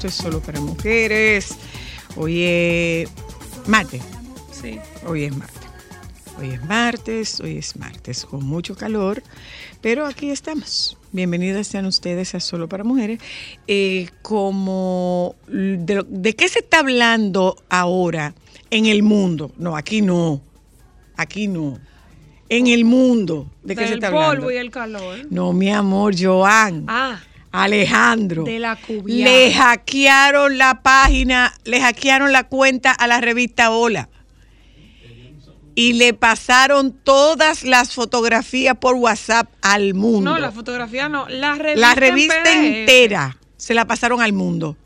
Esto es solo para mujeres. Hoy es martes. Sí. Hoy es martes. Hoy es martes, hoy es martes con mucho calor, pero aquí estamos. Bienvenidas sean ustedes a Solo para Mujeres. Eh, como de, qué se está hablando ahora en el mundo? No, aquí no. Aquí no. En el mundo. ¿De qué se está hablando? El polvo y el calor. No, mi amor, Joan. Ah. Alejandro. De la Le hackearon la página, le hackearon la cuenta a la revista Hola. Y le pasaron todas las fotografías por WhatsApp al mundo. No, la fotografía no, la revista, la revista entera se la pasaron al mundo.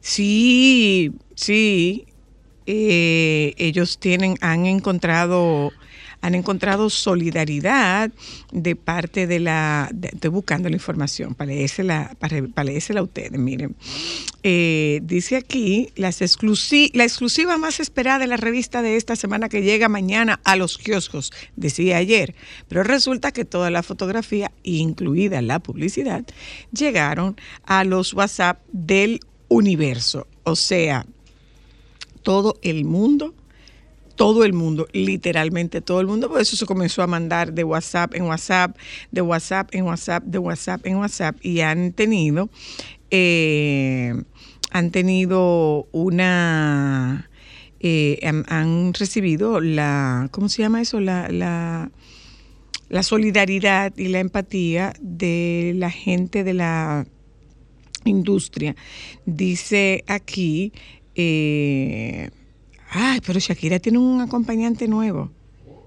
Sí, sí. Eh, ellos tienen, han encontrado han encontrado solidaridad de parte de la, estoy buscando la información, para leérsela, para, para a ustedes, miren. Eh, dice aquí, las la exclusiva más esperada de la revista de esta semana que llega mañana a los kioscos, decía ayer, pero resulta que toda la fotografía, incluida la publicidad, llegaron a los WhatsApp del universo. O sea, todo el mundo todo el mundo, literalmente todo el mundo, por eso se comenzó a mandar de WhatsApp en WhatsApp, de WhatsApp en WhatsApp, de WhatsApp en WhatsApp, y han tenido, eh, han tenido una, eh, han, recibido la, ¿cómo se llama eso? La, la, la solidaridad y la empatía de la gente de la industria. Dice aquí, eh, Ay, pero Shakira tiene un acompañante nuevo.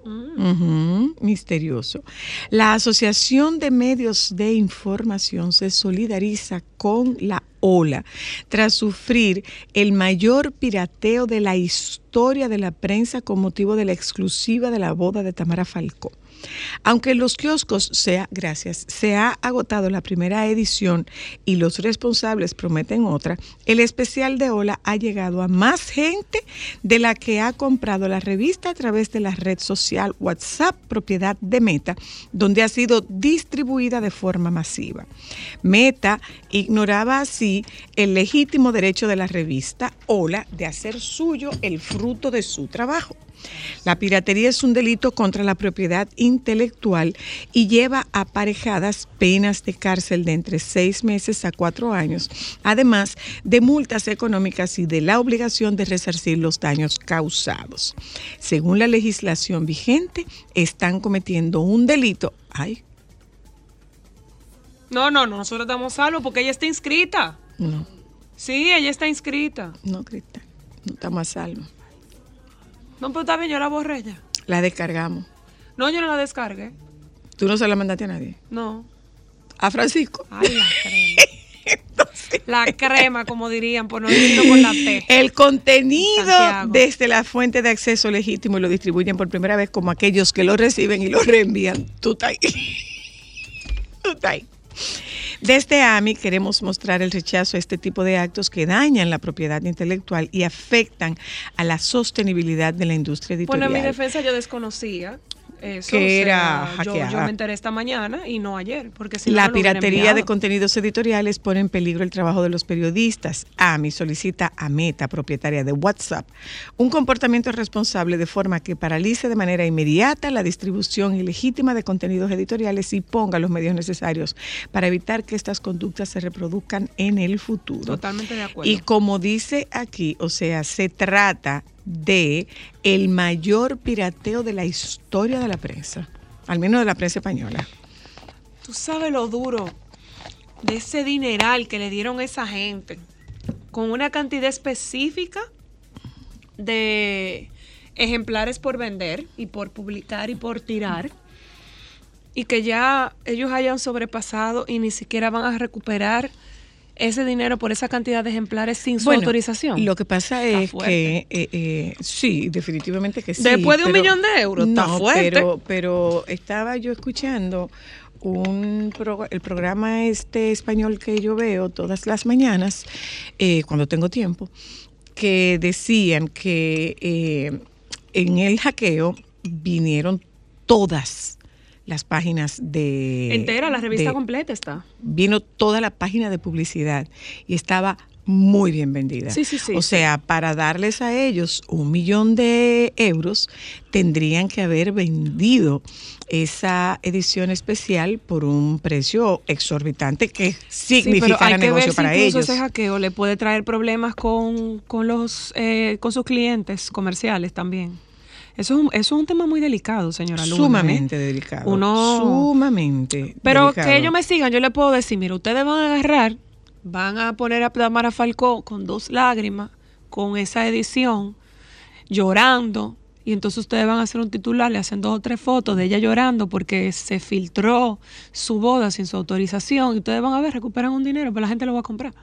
Mm. misterioso. La Asociación de Medios de Información se solidariza con la ola tras sufrir el mayor pirateo de la historia de la prensa con motivo de la exclusiva de la boda de Tamara Falcó. Aunque en los kioscos sea, gracias, se ha agotado la primera edición y los responsables prometen otra, el especial de Ola ha llegado a más gente de la que ha comprado la revista a través de la red social WhatsApp, propiedad de Meta, donde ha sido distribuida de forma masiva. Meta ignoraba así el legítimo derecho de la revista Ola de hacer suyo el fruto de su trabajo. La piratería es un delito contra la propiedad intelectual y lleva aparejadas penas de cárcel de entre seis meses a cuatro años, además de multas económicas y de la obligación de resarcir los daños causados. Según la legislación vigente, están cometiendo un delito. Ay. No, no, no, nosotros estamos salvos porque ella está inscrita. No. Sí, ella está inscrita. No, Crista, no estamos a salvo. No, pero está bien, yo la borré ya. La descargamos. No, yo no la descargué. ¿Tú no se la mandaste a nadie? No. ¿A Francisco? Ay, la crema. la crema, como dirían, por no decirlo con la T. El contenido desde la fuente de acceso legítimo y lo distribuyen por primera vez como aquellos que lo reciben y lo reenvían. Tú estás. Tú estás. Desde AMI queremos mostrar el rechazo a este tipo de actos que dañan la propiedad intelectual y afectan a la sostenibilidad de la industria editorial. Bueno, en mi defensa yo desconocía Eso, que o sea, era yo- hackeada. Yo, me enteré esta mañana y no ayer, porque si La piratería de contenidos editoriales pone en peligro el trabajo de los periodistas. AMI solicita a Meta, propietaria de WhatsApp, un comportamiento responsable de forma que paralice de manera inmediata la distribución ilegítima de contenidos editoriales y ponga los medios necesarios para evitar que estas conductas se reproduzcan en el futuro. Totalmente de acuerdo. Y como dice aquí, o sea, se trata de el mayor pirateo de la historia de la prensa, al menos de la prensa española. Tú sabes lo duro de ese dineral que le dieron a esa gente con una cantidad específica de ejemplares por vender y por publicar y por tirar y que ya ellos hayan sobrepasado y ni siquiera van a recuperar ese dinero por esa cantidad de ejemplares sin su Bueno, autorización. Lo que pasa Está es que eh, eh, sí, definitivamente que sí. Después de un millón de euros, está no, fuerte. Pero, pero estaba yo escuchando un pro- el programa este español que yo veo todas las mañanas eh, cuando tengo tiempo que decían que eh, en el hackeo vinieron todas las páginas de Entera, la revista de- completa está. vino toda la página de publicidad y estaba muy bien vendida. Sí, sí, sí, o sea, para darles a ellos un millón de euros, tendrían que haber vendido esa edición especial por un precio exorbitante que significara sí, pero hay que negocio ver si para incluso ellos. ese hackeo le puede traer problemas con, con los eh, con sus clientes comerciales también. Eso es un, eso es un tema muy delicado, señora Luna. ¿eh? Sumamente delicado. Uno- Sumamente. Pero delicado. que ellos me sigan, yo le puedo decir, mira, ustedes van a agarrar, van a poner a Tamara Falcó con dos lágrimas, con esa edición, llorando, y entonces ustedes van a hacer un titular, le hacen dos o tres fotos de ella llorando porque se filtró su boda sin su autorización, y ustedes van a ver, recuperan un dinero, pero la gente lo va a comprar.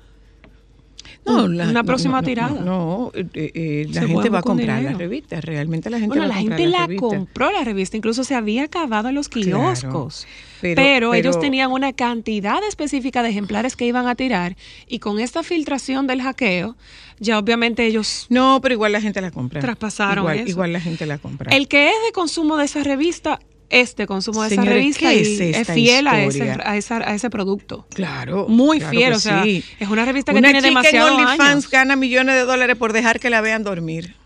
No, la- una próxima no, no. No, eh, eh, la Se gente va a comprar dinero. la revista. Realmente la gente Bueno, va la a comprar gente la revista. compró la revista, incluso se había acabado en los Claro. kioscos. Pero- Pero, ellos tenían una cantidad específica de ejemplares que iban a tirar y con esta filtración del hackeo, ya obviamente ellos... No, pero igual la gente la compra. Traspasaron igual, eso. Igual la gente la compra. El que es de consumo de esa revista es de consumo de esa revista ¿qué y es es, fiel a ese, a, esa- a ese producto. Claro. Muy claro fiel, o sea, sí. es una revista que Una tiene chica demasiados en OnlyFans gana millones de dólares por dejar que la vean dormir.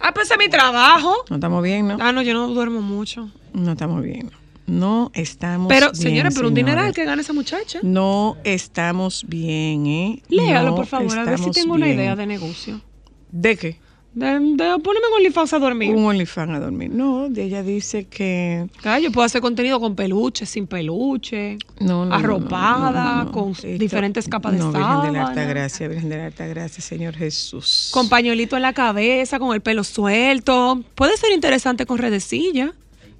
Ah, pues es mi trabajo. No estamos bien, ¿no? Ah, no, yo no duermo mucho. No estamos bien. No estamos Pero, bien, señores, pero un dineral que gana esa muchacha. No estamos bien, ¿eh? Léalo, No por favor, a ver si tengo una idea de negocio. ¿De qué? De, de ponerme en OnlyFans a dormir. Un OnlyFans a dormir. No, ella dice que... Claro, yo puedo hacer contenido con peluche, sin peluche, No, no, no, arropada, no, con Esto- diferentes capas de No, Virgen de la sábana, Alta Gracia, Virgen de la Alta Gracia, Señor Jesús. con pañuelito en la cabeza, con el pelo suelto. Puede ser interesante con redecilla.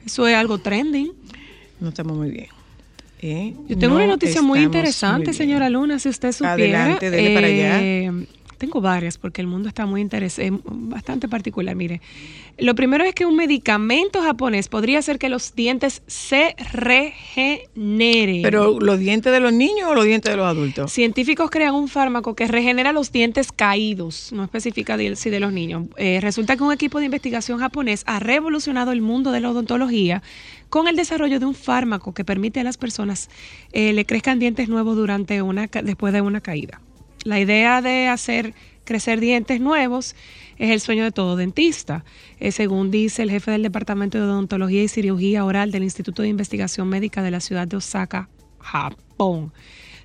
Eso es algo trending. No estamos muy bien. ¿eh? Yo tengo una noticia muy interesante, muy señora Luna, si usted supiera. Adelante, dele para allá. Eh, Tengo varias porque el mundo está muy interesante, bastante particular. Mire, lo primero es que un medicamento japonés podría hacer que los dientes se regeneren. ¿Pero los dientes de los niños o los dientes de los adultos? Científicos crean un fármaco que regenera los dientes caídos, no especifica de- si de los niños. Eh, resulta que un equipo de investigación japonés ha revolucionado el mundo de la odontología con el desarrollo de un fármaco que permite a las personas eh, le crezcan dientes nuevos durante una después de una caída. La idea de hacer crecer dientes nuevos es el sueño de todo dentista, eh, según dice el jefe del Departamento de Odontología y Cirugía Oral del Instituto de Investigación Médica de la ciudad de Osaka, Japón.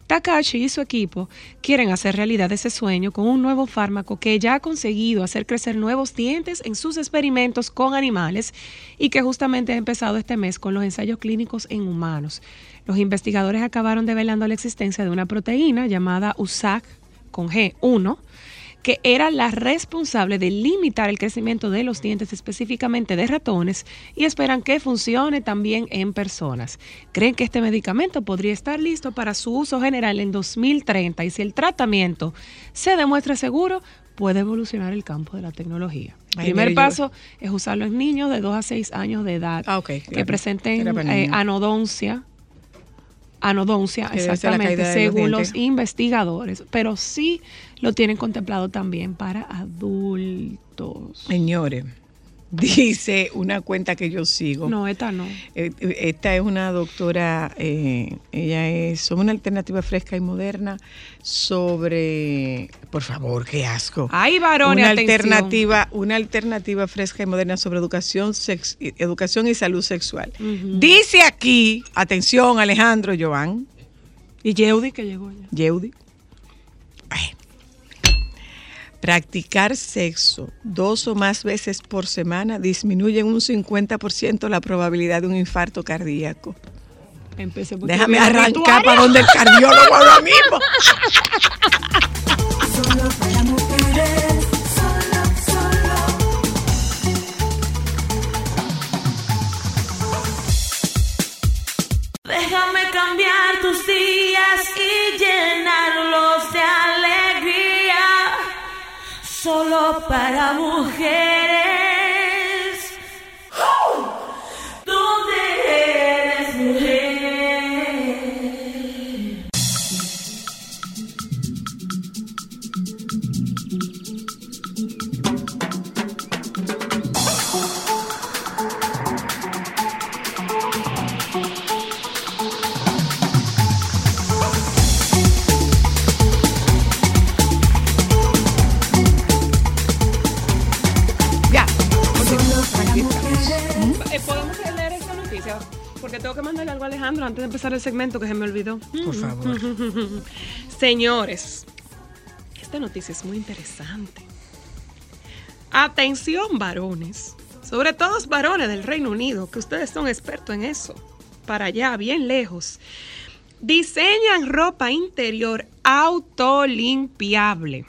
Takashi y su equipo quieren hacer realidad ese sueño con un nuevo fármaco que ya ha conseguido hacer crecer nuevos dientes en sus experimentos con animales y que justamente ha empezado este mes con los ensayos clínicos en humanos. Los investigadores acabaron develando la existencia de una proteína llamada USAC con G1 que era la responsable de limitar el crecimiento de los dientes específicamente de ratones y esperan que funcione también en personas. Creen que este medicamento podría estar listo para su uso general en 2030 y si el tratamiento se demuestra seguro, puede evolucionar el campo de la tecnología. El Ay, primer yo- paso es usarlo en niños de 2 a 6 años de edad Ah, que presenten eh, anodoncia anodoncia, exactamente, los según los, investigadores, pero sí lo tienen contemplado también para adultos. Señores, dice una cuenta que yo sigo. No, esta no. Eh, Esta es una doctora, eh, ella es sobre una alternativa fresca y moderna sobre, por favor, qué asco. Ay, varones, una atención. alternativa, una alternativa fresca y moderna sobre educación, sex- educación y salud sexual. Dice aquí, atención, Alejandro Joan, Y Yeudi que llegó ya. Yeudi. Bueno. Practicar sexo dos o más veces por semana disminuye en un 50% la probabilidad de un infarto cardíaco. Déjame arrancar para donde el cardiólogo ahora mismo. Solo para mujeres, solo, solo. Déjame cambiar tus días y llenarlos de alegría. Solo para mujeres. Tengo que mandarle algo a Alejandro antes de empezar el segmento que se me olvidó. Por favor. Señores, esta noticia es muy interesante. Atención, varones. Sobre todo varones del Reino Unido, que ustedes son expertos en eso. Para allá, bien lejos. Diseñan ropa interior autolimpiable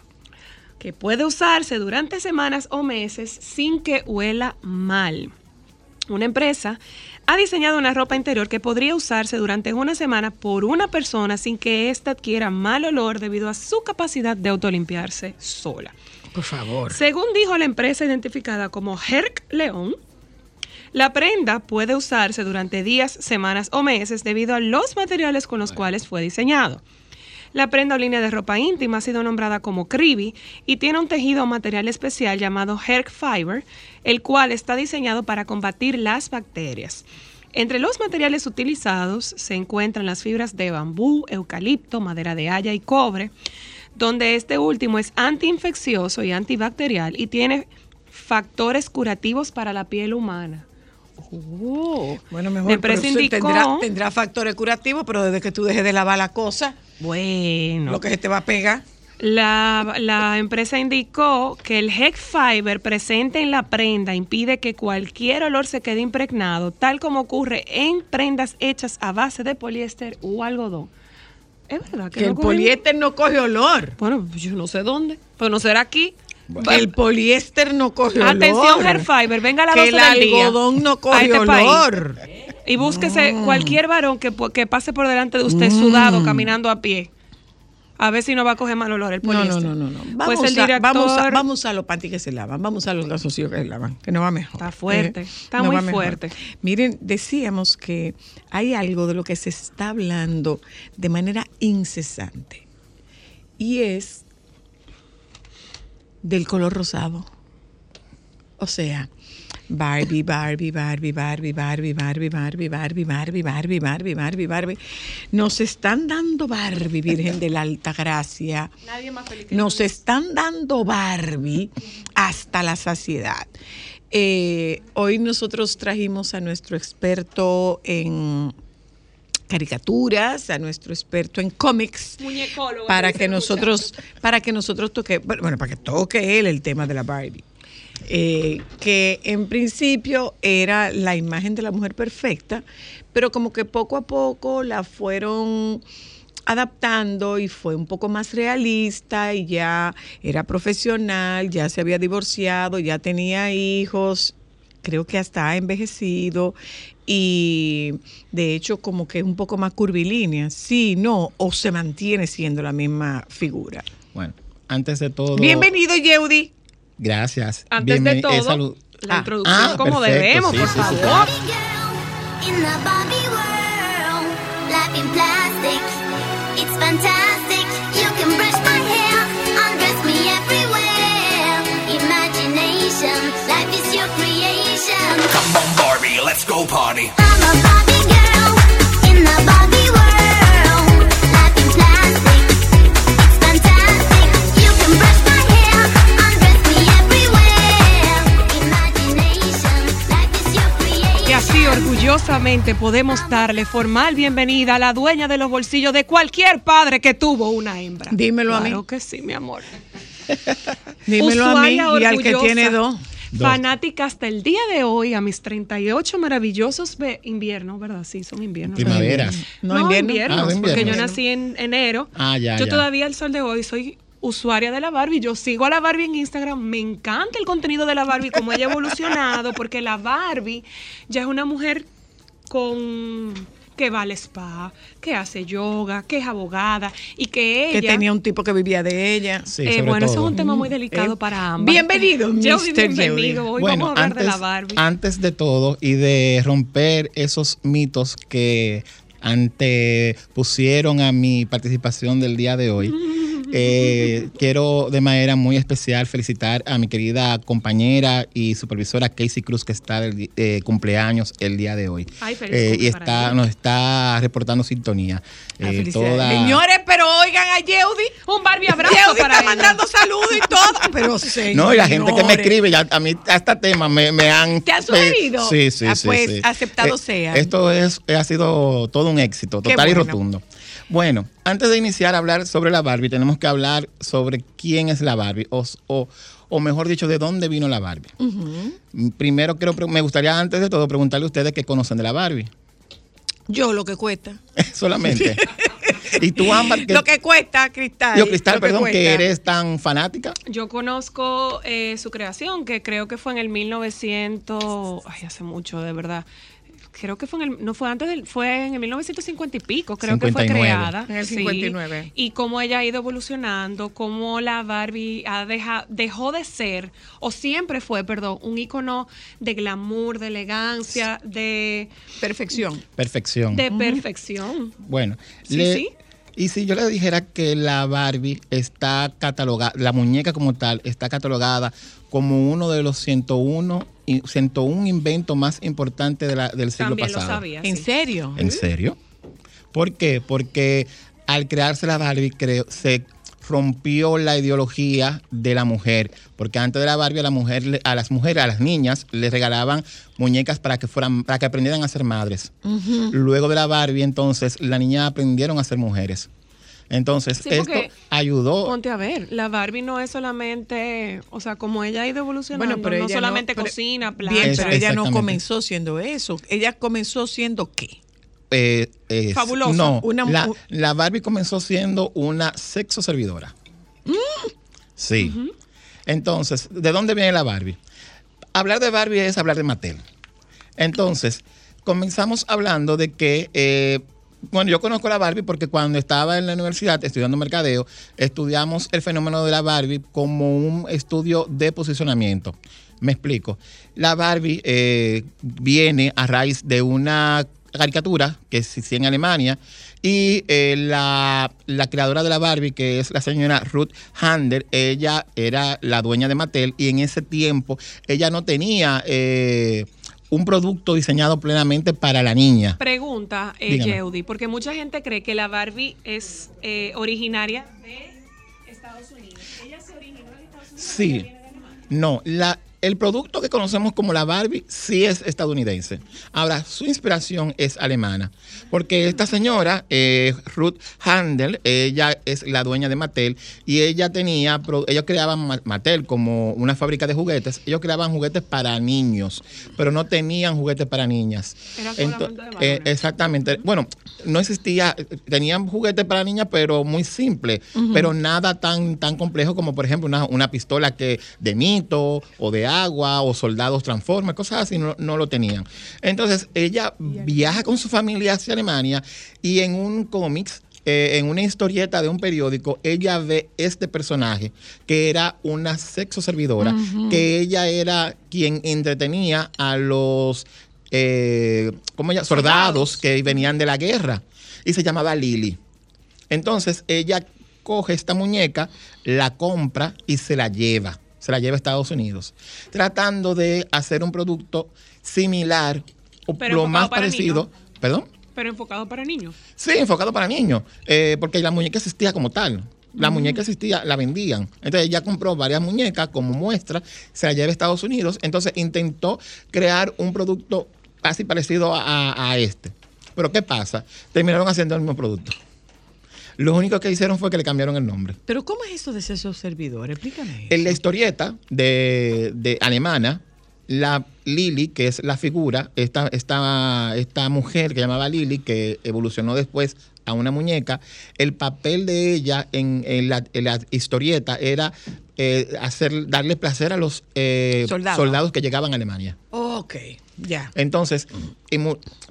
que puede usarse durante semanas o meses sin que huela mal. Una empresa ha diseñado una ropa interior que podría usarse durante una semana por una persona sin que ésta adquiera mal olor debido a su capacidad de autolimpiarse sola. Por favor. Según dijo la empresa identificada como Herc León, la prenda puede usarse durante días, semanas o meses debido a los materiales con los cuales fue diseñado. La prenda o línea de ropa íntima ha sido nombrada como Cribi y tiene un tejido o material especial llamado Herc Fiber, el cual está diseñado para combatir las bacterias. Entre los materiales utilizados se encuentran las fibras de bambú, eucalipto, madera de haya y cobre, donde este último es antiinfeccioso y antibacterial y tiene factores curativos para la piel humana. Oh. Bueno, La mejor pero indicó- tendrá, tendrá factores curativos, pero desde que tú dejes de lavar la cosa, Bueno. lo que se te va a pegar. La, la empresa indicó que el Heck Fiber presente en la prenda impide que cualquier olor se quede impregnado, tal como ocurre en prendas hechas a base de poliéster o algodón. Es verdad que, Que no el cogen- poliéster no coge olor. Bueno, yo no sé dónde, pero no será aquí. El poliéster no coge olor. Atención, Hair Fiber, venga a la Que 12 el del día algodón no coge este país. olor. Y búsquese Mm. cualquier varón que, que pase por delante de usted sudado, caminando a pie. A ver si no va a coger mal olor el No, poliéster. no, no, no. no. Pues Vamos, el a, director... vamos, a, vamos a los panties que se lavan, vamos a los gasocios que se lavan, que no va mejor. Está fuerte, Eh, está no muy fuerte. Miren, decíamos que hay algo de lo que se está hablando de manera incesante y es del color rosado. O sea, Barbie, Barbie, Barbie, Barbie, Barbie, Barbie, Barbie, Barbie, Barbie, Barbie, Barbie, Barbie, Barbie. Nos están dando Barbie, Virgen de la Alta Gracia. Nadie más feliz Nos están dando Barbie hasta la saciedad. Eh, hoy nosotros trajimos a nuestro experto en caricaturas, a nuestro experto en cómics, para que nosotros, para que nosotros toque, bueno, para que toque él el tema de la Barbie. Eh, que en principio era la imagen de la mujer perfecta, pero como que poco a poco la fueron adaptando y fue un poco más realista y ya era profesional, ya se había divorciado, ya tenía hijos, creo que hasta ha envejecido y de hecho como que es un poco más curvilínea, sí, no, o se mantiene siendo la misma figura. Bueno, antes de todo. Bienvenido, Yeudi. Gracias. Antes de eh, todo, salud. la Ah, introducción ah, como perfecto, debemos, sí, por sí, sí, favor. claro. Podemos darle formal bienvenida a la dueña de los bolsillos de cualquier padre que tuvo una hembra. Dímelo a mí. Claro que sí, mi amor. Dímelo a mí Usuaria y al que tiene dos. Fanática hasta el día de hoy, a mis 38 maravillosos inviernos, ¿verdad? Sí, son inviernos. Primaveras. No, No, invierno. inviernos, Ah, porque yo nací en enero. Ah, ya, yo ya. todavía al sol de hoy soy usuaria de la Barbie. Yo sigo a la Barbie en Instagram. Me encanta el contenido de la Barbie, cómo ella ha evolucionado, porque la Barbie ya es una mujer con que va al spa, que hace yoga, que es abogada y que ella Que tenía un tipo que vivía de ella. Sí, eh, sobre bueno, eso todo. es un tema muy delicado Eh, para ambas. bienvenido, Jody, Mr. bienvenido. Hoy bueno, vamos a hablar antes, de la Barbie. antes de todo y de romper esos mitos que antepusieron a mi participación del día de hoy, eh, quiero de manera muy especial felicitar a mi querida compañera y supervisora Casey Cruz que está de eh, cumpleaños el día de hoy. Ay, feliz Eh, y está, nos está reportando sintonía. Ah, Eh, toda- Señores, pero oigan a Yeudi. Un Barbie abrazo Yeudi para está ella. mandando saludos y todo. Pero señores. No, y la gente que me escribe, ya a mí hasta tema me, me han... ¿Te han sugerido? Sí, sí, Ah, sí. pues, sí. aceptado Eh, sea. Esto es, ha sido todo un éxito, total y rotundo. Bueno, antes de iniciar a hablar sobre la Barbie, tenemos que hablar sobre quién es la Barbie, o, o, o mejor dicho, de dónde vino la Barbie. Primero, quiero, pre- me gustaría antes de todo preguntarle a ustedes qué conocen de la Barbie. Yo lo que cuesta. Solamente. y tú, Ámbar, que, Lo que cuesta, Cristal. yo, Cristal, lo perdón, que eres tan fanática. Yo conozco eh, su creación, que creo que fue en el 1900, ay, hace mucho, de verdad. Creo que fue en el, no fue antes del, fue en el 1950 y pico, creo que fue 59. creada. En el sí. 59. Y cómo ella ha ido evolucionando, cómo la Barbie ha deja- dejó de ser, o siempre fue, perdón, un icono de glamour, de elegancia, de, Perfección. Perfección. de perfección. Bueno, Sí, le- sí. y si yo le dijera que la Barbie está catalogada, la muñeca como tal, está catalogada como uno de los 101, y- 101 inventos más de la- del siglo También lo sabía. ¿En sí. serio? ¿En serio? ¿Por qué? Porque al crearse la Barbie creo, se rompió la ideología de la mujer, porque antes de la Barbie a la mujer le- a las mujeres, a las niñas les regalaban muñecas para que fueran para que aprendieran a ser madres. Luego de la Barbie entonces las niñas aprendieron a ser mujeres. Entonces, Sí, esto ayudó Ponte a ver, la Barbie no es solamente, o sea, como ella ha ido evolucionando, Bueno, pero no ella solamente cocina, plancha. Bien, pero ella no comenzó siendo eso. Ella comenzó siendo qué? eh, eh, Fabulosa. No, Una- la, la Barbie comenzó siendo una sexo servidora. Sí. Entonces, ¿de dónde viene la Barbie? Hablar de Barbie es hablar de Mattel. Entonces, comenzamos hablando de que, eh, bueno, yo conozco la Barbie porque cuando estaba en la universidad estudiando mercadeo, estudiamos el fenómeno de la Barbie como un estudio de posicionamiento. Me explico. La Barbie eh, viene a raíz de una caricatura que existía en Alemania y eh, la, la creadora de la Barbie, que es la señora Ruth Handler, ella era la dueña de Mattel y en ese tiempo ella no tenía eh, un producto diseñado plenamente para la niña. Pregunta, eh. Yeudi, porque mucha gente cree que la Barbie es eh, originaria de Estados Unidos. Ella se originó en Estados Unidos. Sí. No, la, el producto que conocemos como la Barbie sí es estadounidense. Ahora, su inspiración es alemana. Porque esta señora, eh, Ruth Handel, ella es la dueña de Mattel y ella tenía, ellos creaban Ma- Mattel como una fábrica de juguetes. Ellos creaban juguetes para niños, pero no tenían juguetes para niñas. Era solamente Ento- de eh, exactamente. Bueno, no existía, tenían juguetes para niñas, pero muy simple, pero nada tan, tan complejo como, por ejemplo, una, una pistola que de mito o de agua o soldados transformes, cosas así, no, no lo tenían. Entonces, ella viaja con su familia hacia Alemania y en un cómics eh, en una historieta de un periódico, ella ve este personaje, que era una sexo servidora, que ella era quien entretenía a los eh, ¿cómo ella? soldados que venían de la guerra. Y se llamaba Lily. Entonces ella coge esta muñeca, la compra y se la lleva. Se la lleva a Estados Unidos, tratando de hacer un producto similar o Pero lo más parecido. ¿Perdón? Pero enfocado para niños. Sí, enfocado para niños, eh, porque la muñeca existía como tal. La muñeca existía, la vendían. Entonces ella compró varias muñecas como muestra, se la lleva a Estados Unidos. Entonces intentó crear un producto casi parecido a, a este. Pero ¿qué pasa? Terminaron haciendo el mismo producto. Lo único que hicieron fue que le cambiaron el nombre. Pero ¿cómo es eso de ser servidor? Explícame. En la historieta de, de alemana, la Lili, que es la figura, esta, esta, esta mujer que llamaba Lili, que evolucionó después a una muñeca, el papel de ella en, en la, en la historieta era eh, hacer, darle placer a los eh, Soldados. soldados que llegaban a Alemania. Ok, ya. Entonces,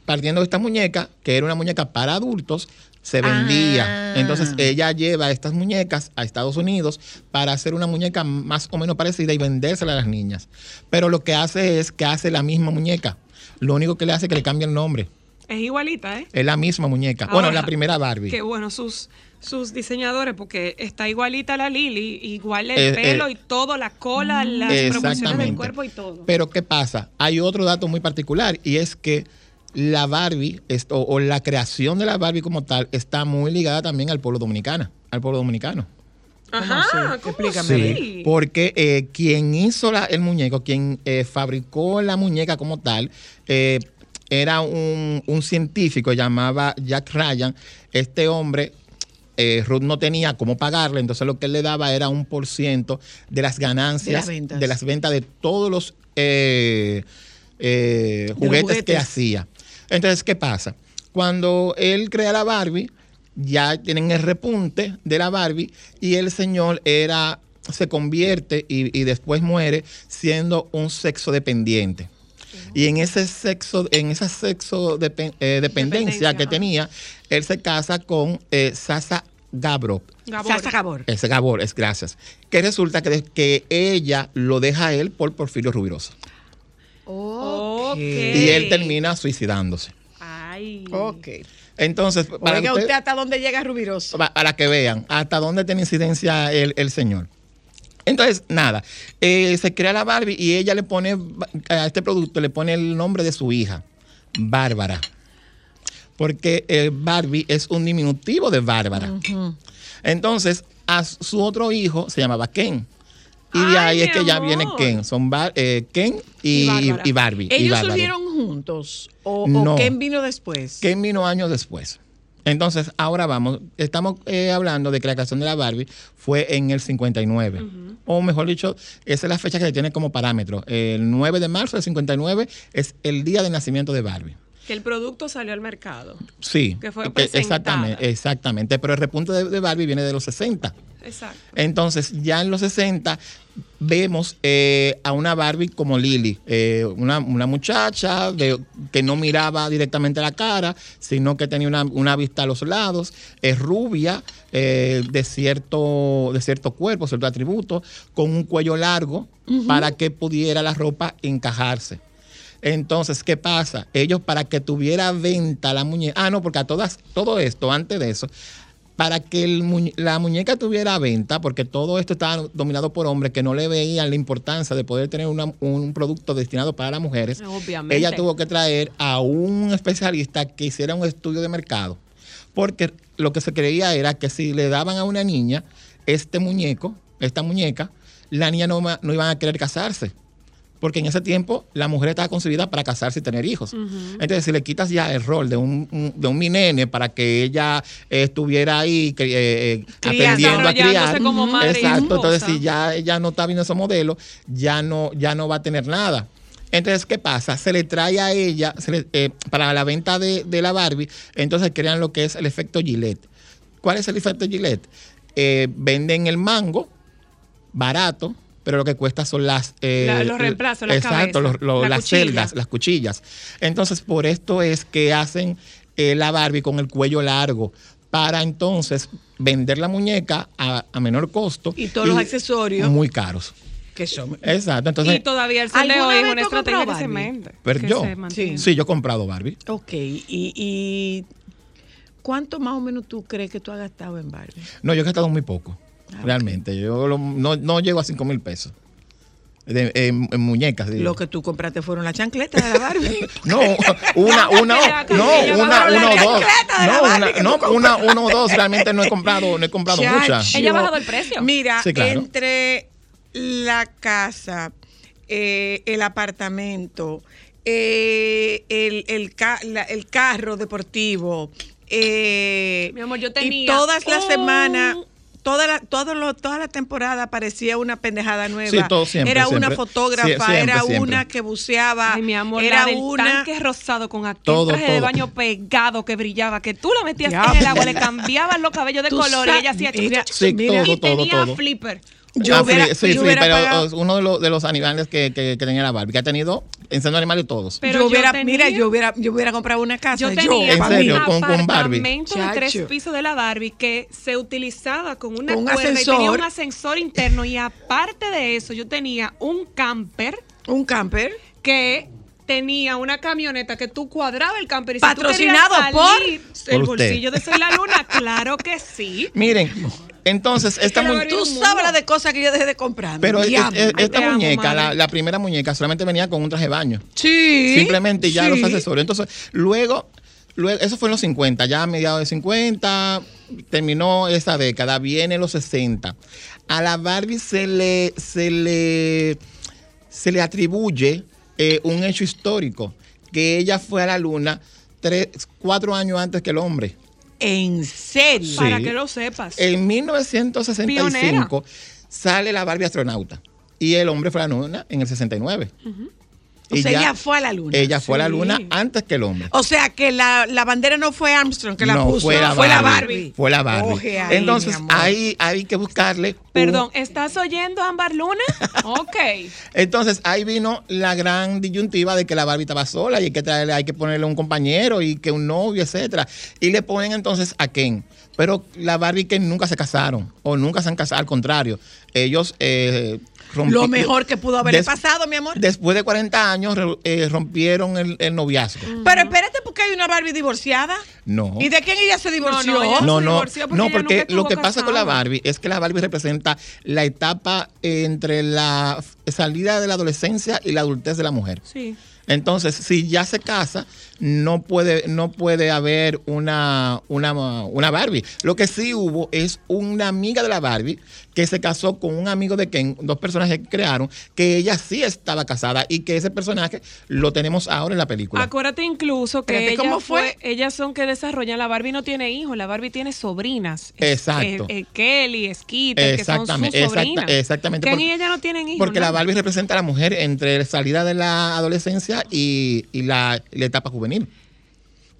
partiendo de esta muñeca, que era una muñeca para adultos, se vendía. Ah. Entonces, ella lleva estas muñecas a Estados Unidos para hacer una muñeca más o menos parecida y vendérsela a las niñas. Pero lo que hace es que hace la misma muñeca. Lo único que le hace es que le cambia el nombre. Es igualita, ¿eh? Es la misma muñeca. bueno, la primera Barbie. Qué bueno sus sus diseñadores, porque está igualita la Lili, igual el Eh, pelo eh, y todo, la cola, las proporciones del cuerpo y todo. Pero ¿qué pasa? Hay otro dato muy particular y es que la Barbie esto, o la creación de la Barbie como tal está muy ligada también al pueblo dominicano, al pueblo dominicano. Ajá, Explícame. Sí, porque eh, quien hizo la- el muñeco, quien eh, fabricó la muñeca como tal, eh, era un, un científico llamaba Jack Ryan. Este hombre, eh, Ruth no tenía cómo pagarle, entonces lo que él le daba era un por ciento de las ganancias De las ventas. de las ventas de todos los eh, eh, los juguetes, que hacía. Entonces, ¿qué pasa? Cuando él crea la Barbie, ya tienen el repunte de la Barbie y el señor era se convierte y, y después muere siendo un sexo dependiente. Y en ese sexo, en esa sexo eh, dependencia, Dependencia, que tenía, él se casa con eh, Sasa Gabro. Gabor. Sasa Gabor. Ese Gabor, es gracias. Que resulta que, que ella lo deja a él por Porfirio Rubiroso. Y él termina suicidándose. Ay. Ok. Entonces, para Oiga usted- usted hasta dónde llega Rubiroso. pa- para que vean hasta dónde tiene incidencia el, el señor. Entonces, nada, eh, se crea la Barbie y ella le pone a este producto, le pone el nombre de su hija, Bárbara. Porque eh, Barbie es un diminutivo de Bárbara. Entonces, a su otro hijo se llamaba Ken. Y de ahí es que ya viene Ken. Son Bar- eh, Ken y, Y y Barbie. y ¿Ellos Bárbara. surgieron juntos? ¿O, No. o quién vino después? Ken vino años después. Entonces, ahora vamos, estamos eh, hablando de que la creación de la Barbie fue en el 59. O mejor dicho, esa es la fecha que se tiene como parámetro. El 9 de marzo del 59 es el día de nacimiento de Barbie. Que el producto salió al mercado. Sí, Que fue exactamente, exactamente. Pero el repunte de, de Barbie viene de los 60. Exacto. Entonces, ya en los 60 vemos eh, a una Barbie como Lily, eh, una, una muchacha de- que no miraba directamente la cara, sino que tenía una, una vista a los lados, es rubia, eh, de, cierto, de cierto cuerpo, cierto atributo, con un cuello largo para que pudiera la ropa encajarse. Entonces, ¿qué pasa? Ellos para que tuviera venta la muñeca, ah, no, porque a todas, todo esto, antes de eso, para que el muñe- la muñeca tuviera venta, porque todo esto estaba dominado por hombres que no le veían la importancia de poder tener una- un producto destinado para las mujeres, Obviamente. ella tuvo que traer a un especialista que hiciera un estudio de mercado, porque lo que se creía era que si le daban a una niña este muñeco, esta muñeca, la niña no, no iban a querer casarse. Porque en ese tiempo la mujer estaba concebida para casarse y tener hijos. Entonces, si le quitas ya el rol de un, un- de un mi nene para que ella eh, estuviera ahí eh, eh, Criando. aprendiendo a criar. Como madre Exacto. Entonces, si ya ella no está viendo ese modelo, ya no, ya no va a tener nada. Entonces, ¿qué pasa? Se le trae a ella, se le- eh, para la venta de, de la Barbie, entonces crean lo que es el efecto Gillette. ¿Cuál es el efecto Gillette? Eh, venden el mango barato, pero lo que cuesta son las... eh, La- los reemplazos, las Exacto, cabezas, los- los- la las cuchilla. celdas, las cuchillas. Entonces, por esto es que hacen eh, la Barbie con el cuello largo, para entonces vender la muñeca a, a menor costo. Y todos los accesorios. Muy caros. Que son. Exacto, entonces... y todavía el sol de ¿alguna hoy es una estrategia que se Barbie? vende. Pero que yo, se sí, yo he comprado Barbie. Ok. Y, y cuánto más o menos tú crees que tú has gastado en Barbie? No, yo he gastado muy poco. Realmente. Yo lo- no, no llego a 5 mil pesos. de- en, en muñecas. digo. Lo que tú compraste fueron las chancletas de la Barbie. No, una, una, no, una, una o dos. chancleta de la No, una, no, una, uno o dos. Realmente no he comprado, no he comprado Chacho. muchas. Ella ha bajado el precio. Mira, Sí, claro. entre la casa, eh, el apartamento, eh, el, el, ca- la- el carro deportivo, eh, Mi amor, yo y tenía todas las un- semanas. Toda la, todo lo- toda la temporada aparecía una pendejada nueva. Sí, todo siempre, era una fotógrafa, Sie- siempre, era siempre. una que buceaba, Ay, mi amor, era la del una tanque rosado con aquel Todo, traje de baño pegado que brillaba, que tú la metías en el agua, le cambiabas los cabellos de color y ella hacía Sí, mira, todo, y todo, tenía todo. flipper. Yo Ah, hubiera- sí, sí, yo sí, hubiera pero pagado- uno de los, de los animales que, que, que tenía la Barbie, que ha tenido, enseñando animales todos. Pero yo yo hubiera, tenía- mira, yo hubiera, yo hubiera comprado una casa. Yo yo, tenía ¿En serio? mí. Con- con Barbie. apartamento de tres pisos de la Barbie que se utilizaba con una Con un cuerda y tenía ascensor. un ascensor interno y aparte de eso yo tenía un camper Un camper. que tenía una camioneta que tú cuadrabas el camper y Patrocinado si tú querías salir, por- el usted. bolsillo de Soy la Luna, claro que sí. Miren, entonces, esta la mu- Barbie- Tú sabes la de cosas que yo dejé de comprar. pero es- Ay, esta amo, muñeca, la, primera muñeca, solamente venía con un traje de baño. sí. Simplemente ya sí. los accesorios. Entonces, luego, luego, eso fue en los 50, ya a mediados de 50, terminó esa década, viene los 60. A la Barbie se le, se le, se le atribuye eh, un hecho histórico, que ella fue a la luna tres, cuatro años antes que el hombre. En serio. Sí. Para que lo sepas. En 1965 sale la Barbie astronauta y el hombre fue a la luna en el 69. O Y sea, ya- ella fue a la luna. Ella fue a la luna antes que el hombre. O sea, que la, la bandera no fue Armstrong que la no, puso. fue la fue la Barbie. Barbie. Fue la Barbie. Oje ahí, Entonces, ahí hay que buscarle. un- Perdón, ¿estás oyendo, Ámbar Luna? Ok. Entonces, ahí vino la gran disyuntiva de que la Barbie estaba sola y hay que traerle, hay que ponerle un compañero y que un novio, etcétera. Y le ponen entonces a Ken. Pero la Barbie y Ken nunca se casaron o nunca se han casado. Al contrario, ellos eh, Lo mejor que pudo haberle Des- pasado, mi amor. Después de 40 años eh, rompieron el, el noviazgo. Pero espérate, porque hay una Barbie divorciada. No. ¿Y de quién ella se divorció? No, no, No, se no, divorció porque no, lo que pasa con la. Barbie es que la Barbie representa la etapa entre la salida de la adolescencia y la adultez de la mujer. Sí. Entonces, si ya se casa, no puede, no puede haber una, una, una Barbie. Lo que sí hubo es una amiga de la Barbie que se casó con un amigo de Ken, dos personajes que crearon, que ella sí estaba casada y que ese personaje lo tenemos ahora en la película. Acuérdate incluso que Espérate, ella ¿cómo fue? fue? ellas son que desarrollan, la Barbie no tiene hijos, la Barbie tiene sobrinas. Exacto. eh, eh, Kelly, Skeeter, que son sus Exactamente, exacta- sobrinas. exactamente, Ken porque- y ella no tienen hijos. Porque la. Barbie representa a la mujer entre la salida de la adolescencia y, y la, la etapa juvenil.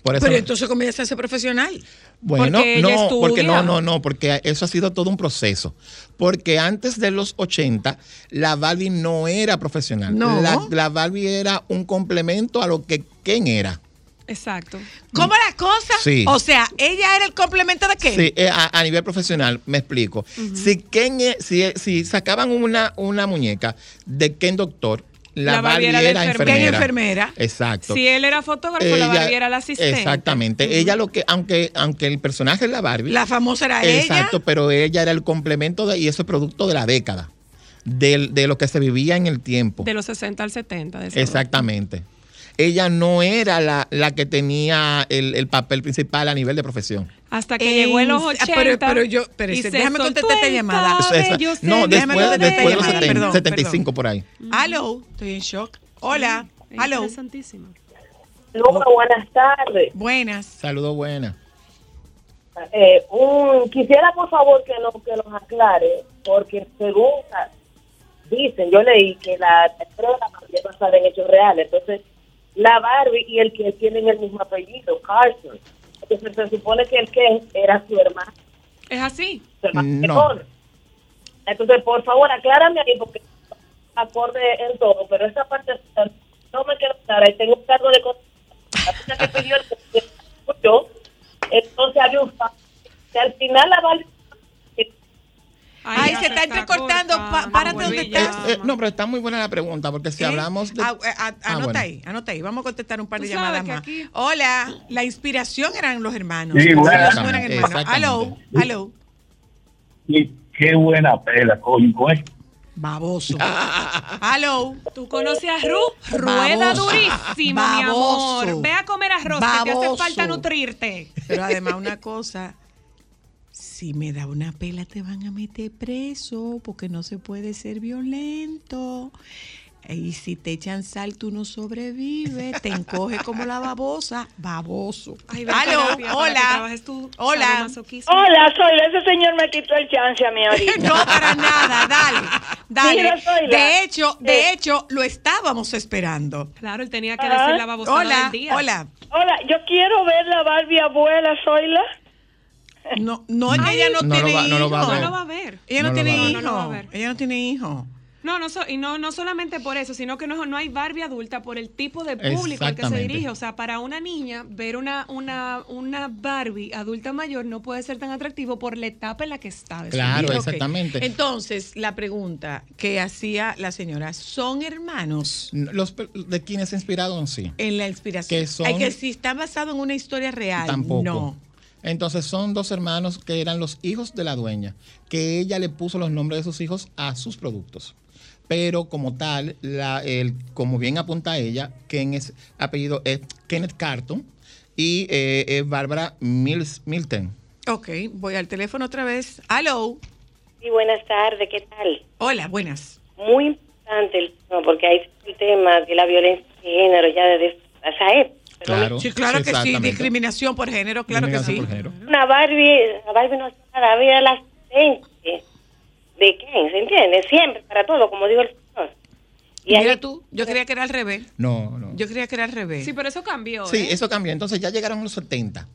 Por eso, Pero entonces, ¿cómo ella se hace profesional? bueno, porque no, porque no, no, no, porque eso ha sido todo un proceso. Porque antes de los 80, la Barbie no era profesional. No. La, la Barbie era un complemento a lo que Ken era. Exacto. ¿Cómo las cosas? Sí. O sea, ella era el complemento de qué? Sí, eh, a, a nivel profesional, me explico. Si Ken, e- si, si sacaban una, una muñeca de Ken Doctor, la, La Barbie Barbie, era la era, enfermera. Exacto. Si él era fotógrafo, la Barbie era la asistente. Exactamente. Ella lo que, aunque, aunque el personaje es la Barbie. La famosa era exacto, ella. pero ella era el complemento de, y eso es producto de la década. del- De, lo que se vivía en el tiempo. De los 60 al 70. de seguro. Exactamente. Ella no era la, la que tenía el, el papel principal a nivel de profesión. Hasta que llegó en los En- 80. ah, pero- pero yo- pero y ese- se déjame contestar esta el llamada. Esa- cabello no, déjame después, contestar después de esta los llamada, 70, perdón, 75 por ahí. Aló, estoy en shock. Hola, Es aló. Interesantísimo. Hola, buenas tardes. Buenas. Saludos buena. Eh, un, quisiera por favor que nos, que nos aclare, porque según ah, dicen, yo leí que la Barbie es basada en hechos reales. Entonces, la Barbie y el Ken tienen el mismo apellido, Carson. Entonces, se supone que el Ken era su hermano. Es así. su hermano No. Entonces, por favor, aclárame ahí, porque acorde en todo, pero esa parte no me quedó clara y tengo un cargo de cosas. La que pidió el yo, entonces había un que al final la Ay, se está entrecortando. Pa- cortando, párate donde estás. Eh, no, pero está muy buena la pregunta, porque si ¿Eh? hablamos de... Ah, eh, ah, Ah, anota bueno. ahí, anota ahí. Vamos a contestar un par de llamadas más. aquí- Hola, la inspiración eran los hermanos. Sí, dos eran hermanos. Exactamente. Aló, aló. Y qué buena pela, coño. Baboso. Hello. Tú conoces a Ru, rueda Baboso. durísimo, mi Baboso. amor. Ve a comer arroz, que te hace Baboso. falta nutrirte. Pero además una cosa, si me da una pela te van a meter preso porque no se puede ser violento. Y si te echan sal, tú no sobrevives, te encoge como la babosa, baboso. Ay, Aló, para hola, hola. Hola, soy ese señor me quitó el chance a mí ahorita. No, para nada, dale, dale. Mira. De hecho, de Eh. hecho, lo estábamos esperando. Claro, él tenía que decir la babosada Hola, del día. hola. Hola, yo quiero ver la Barbie abuela, Zoila. No, no, es que ella no, No tiene va- no lo va a hijos. No ver. lo va a ver. Ella no, No tiene hijos. No, no. Ella no tiene hijos. No, no, so- y no, no solamente por eso, sino que no, no hay Barbie adulta por el tipo de público al que se dirige. O sea, para una niña, ver una, una, una Barbie adulta mayor no puede ser tan atractivo por la etapa en la que está. Claro, vida. Ok. exactamente. Entonces, la pregunta que hacía la señora, ¿son hermanos? Los de quienes se inspiraron, sí. En la inspiración. Que son- Hay que si está basado en una historia real. Tampoco. No. Entonces son dos hermanos que eran los hijos de la dueña, que ella le puso los nombres de sus hijos a sus productos. Pero como tal, la, el, como bien apunta ella, Ken es apellido es Kenneth Carton y eh, es Bárbara Mills, Milton. Ok, voy al teléfono otra vez. Aló. Sí, buenas tardes, ¿qué tal? Hola, buenas. Muy importante el tema, porque hay el tema de la violencia de género ya desde esa época. Pero Claro. Sí, claro que sí. Discriminación por género, claro que sí. Una Barbie, la Barbie no era la asistente de Ken, ¿se entiende? Siempre, para todo, como digo el señor. Y Mira ahí- tú, yo creía que era al revés. No, no. Yo creía que era al revés. Sí, pero eso cambió. Sí, ¿eh? eso cambió. Entonces ya llegaron los 70.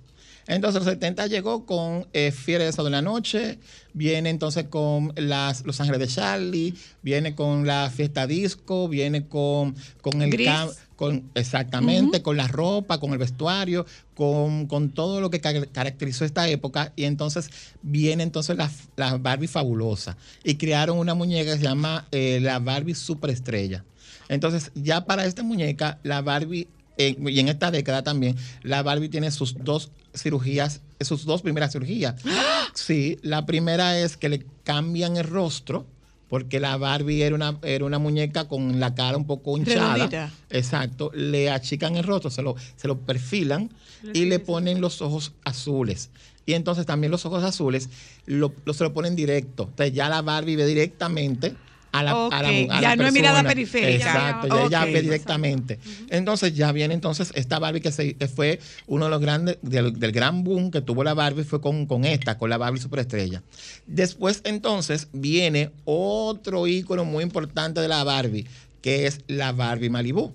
Entonces los 70 llegó con eh, Fiera de Sábado la Noche, viene entonces con las, Los Ángeles de Charlie, viene con la fiesta disco, viene con, con el Gris. cam- con exactamente, con la ropa, con el vestuario, con, con todo lo que ca- caracterizó esta época. Y entonces viene entonces la, la Barbie fabulosa. Y crearon una muñeca que se llama eh, la Barbie Superestrella. Entonces, ya para esta muñeca, la Barbie, eh, y en esta década también, la Barbie tiene sus dos cirugías, sus dos primeras cirugías. Sí, la primera es que le cambian el rostro, porque la Barbie era una, era una muñeca con la cara un poco hinchada. Exacto, le achican el rostro, se lo, se lo perfilan y le ponen los ojos azules. Y entonces también los ojos azules lo, lo- se lo ponen directo. Entonces ya la Barbie ve directamente a la, a la- a la ya no es mirada persona. periférica. Exacto, Ya, ve directamente. Entonces ya viene entonces esta Barbie que, se, que fue uno de los grandes, del, del gran boom que tuvo la Barbie fue con, con esta, con la Barbie Superestrella. Después entonces viene otro ícono muy importante de la Barbie, que es la Barbie Malibu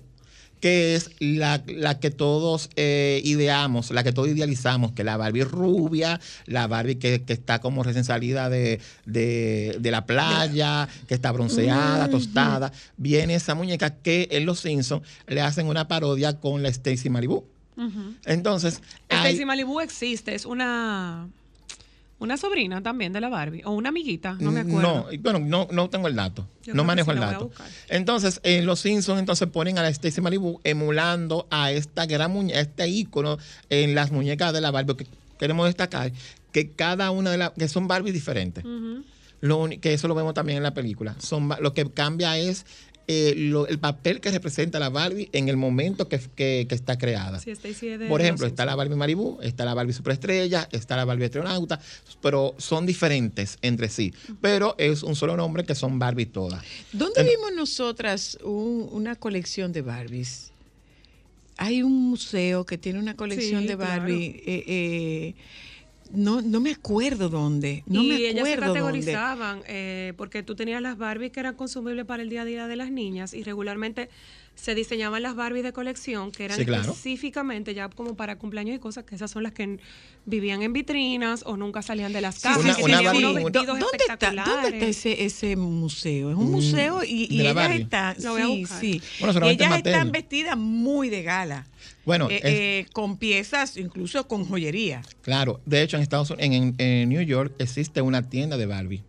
que es la, la que todos eh, ideamos, la que todos idealizamos, que la Barbie rubia, la Barbie que, que está como recién salida de, de- de la playa, que está bronceada, tostada. Viene esa muñeca que en Los Simpsons le hacen una parodia con la Stacy Malibu. Entonces, hay- Stacy Malibu existe, es una una sobrina también de la Barbie o una amiguita, no me acuerdo. No, bueno, no, no tengo el dato. Yo no manejo sí el dato. Entonces, en Los Simpsons, entonces ponen a la Stacy Malibu emulando a esta gran muñeca, este ícono en las muñecas de la Barbie. Que queremos destacar que cada una de las, que son Barbies diferentes. Lo que eso lo vemos también en la película. Son, lo que cambia es eh, lo- el papel que representa la Barbie en el momento que, que- que está creada. Sí, Por ejemplo, está la Barbie Malibu, está la Barbie Superestrella, está la Barbie Astronauta, pero son diferentes entre sí. Pero es un solo nombre que son Barbie todas. ¿Dónde En- vimos nosotras un- una colección de Barbies? Hay un museo que tiene una colección Sí, de claro. Barbie. eh, eh, no, no me acuerdo dónde. No y me ellas se acuerdo categorizaban eh, porque tú tenías las Barbies que eran consumibles para el día a día de las niñas y regularmente se diseñaban las Barbies de colección que eran Sí, claro. específicamente ya como para cumpleaños y cosas que esas son las que vivían en vitrinas o nunca salían de las Sí, casas Una- que una tenían Barbie- unos un- vestidos ¿Dónde está, espectaculares. ¿Dónde está ese, ese museo? Es un Mm, museo y, ellas están, Lo voy a sí, buscar. sí. Bueno, y solamente ellas están vestidas muy de gala. Bueno, Eh, es- eh, con piezas, incluso con joyería. claro. De hecho, en Estados Unidos, en, en- en New York, existe una tienda de Barbie.